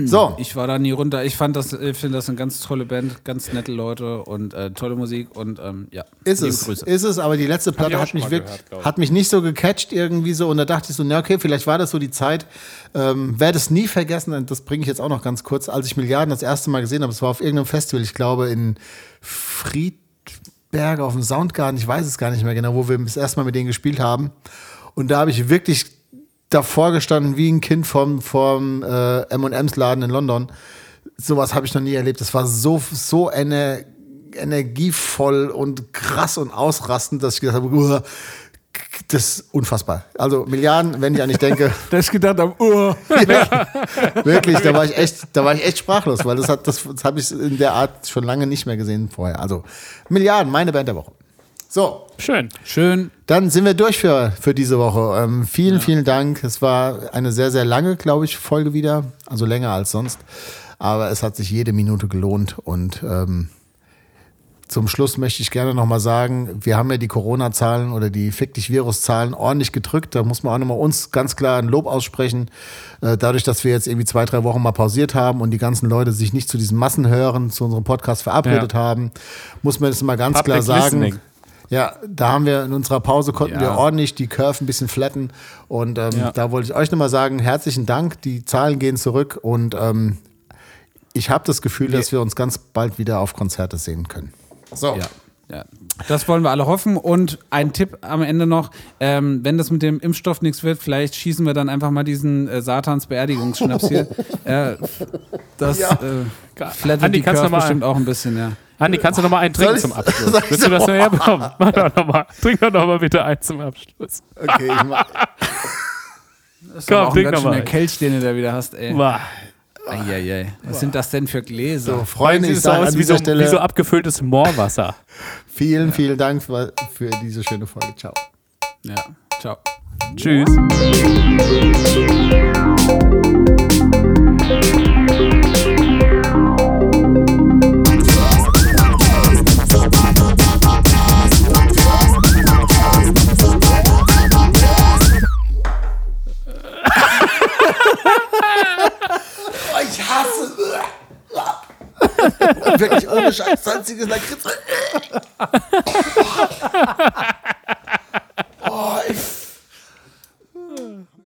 So, Ich war da nie runter. Ich fand das, ich finde das eine ganz tolle Band, ganz nette Leute und äh, tolle Musik und ähm, ja. ist liebe es. Grüße. Ist es, aber die letzte Platte hat mich, wirklich, gehört, hat mich nicht so gecatcht irgendwie so. Und da dachte ich so, na okay, vielleicht war das so die Zeit. Ähm, Werde es nie vergessen, und das bringe ich jetzt auch noch ganz kurz, als ich Milliarden das erste Mal gesehen habe, es war auf irgendeinem Festival, ich glaube in Friedberg auf dem Soundgarden, ich weiß es gar nicht mehr genau, wo wir das erste Mal mit denen gespielt haben. Und da habe ich wirklich davor gestanden wie ein Kind vom, vom äh, M&M's Laden in London. Sowas habe ich noch nie erlebt. Das war so, so eine energievoll und krass und ausrastend, dass ich gedacht habe, uah, das ist unfassbar. Also Milliarden, wenn ich an dich denke, ich gedacht habe, oh, wirklich, da war ich echt, da war ich echt sprachlos, weil das hat, das, das habe ich in der Art schon lange nicht mehr gesehen vorher. Also Milliarden, meine Band der Woche. So, Schön. schön. dann sind wir durch für, für diese Woche. Ähm, vielen, vielen Dank. Es war eine sehr, sehr lange, glaube ich, Folge wieder. Also länger als sonst. Aber es hat sich jede Minute gelohnt. Und ähm, zum Schluss möchte ich gerne nochmal sagen, wir haben ja die Corona-Zahlen oder die Fick dich Virus-Zahlen ordentlich gedrückt. Da muss man auch nochmal uns ganz klar ein Lob aussprechen. Äh, dadurch, dass wir jetzt irgendwie zwei, drei Wochen mal pausiert haben und die ganzen Leute sich nicht zu diesen Massenhören, zu unserem Podcast verabredet Ja. haben, muss man das mal ganz Public klar sagen. listening. Ja, da haben wir in unserer Pause konnten Ja. wir ordentlich die Curve ein bisschen flatten. Und ähm, Ja. da wollte ich euch nochmal sagen, herzlichen Dank. Die Zahlen gehen zurück und ähm, ich habe das Gefühl, dass wir uns ganz bald wieder auf Konzerte sehen können. So. Ja. Ja, das wollen wir alle hoffen. Und ein Tipp am Ende noch: ähm, Wenn das mit dem Impfstoff nichts wird, vielleicht schießen wir dann einfach mal diesen äh, Satans Beerdigungsschnaps hier. äh, das Ja. äh, flattet Andi, die kannst du Curve bestimmt auch ein bisschen, ja. Andi, kannst du noch mal einen trinken zum Abschluss? Willst du das noch herbekommen? Mach doch noch mal. Trink doch noch mal bitte einen zum Abschluss. Okay, ich mach, Das ist Komm, auch ein trink ganz noch mal. schöner Kelch, den du da wieder hast, ey. Wow. Eieiei. Was sind das denn für Gläser? so, Freunde, ich sage aus an wie dieser so, Stelle wie so abgefülltes Moorwasser. vielen, vielen Dank für, für diese schöne Folge. Ciao. Ja, ciao. Tschüss. hasse. Wirklich, eure Scheiß, salziges Lakritz.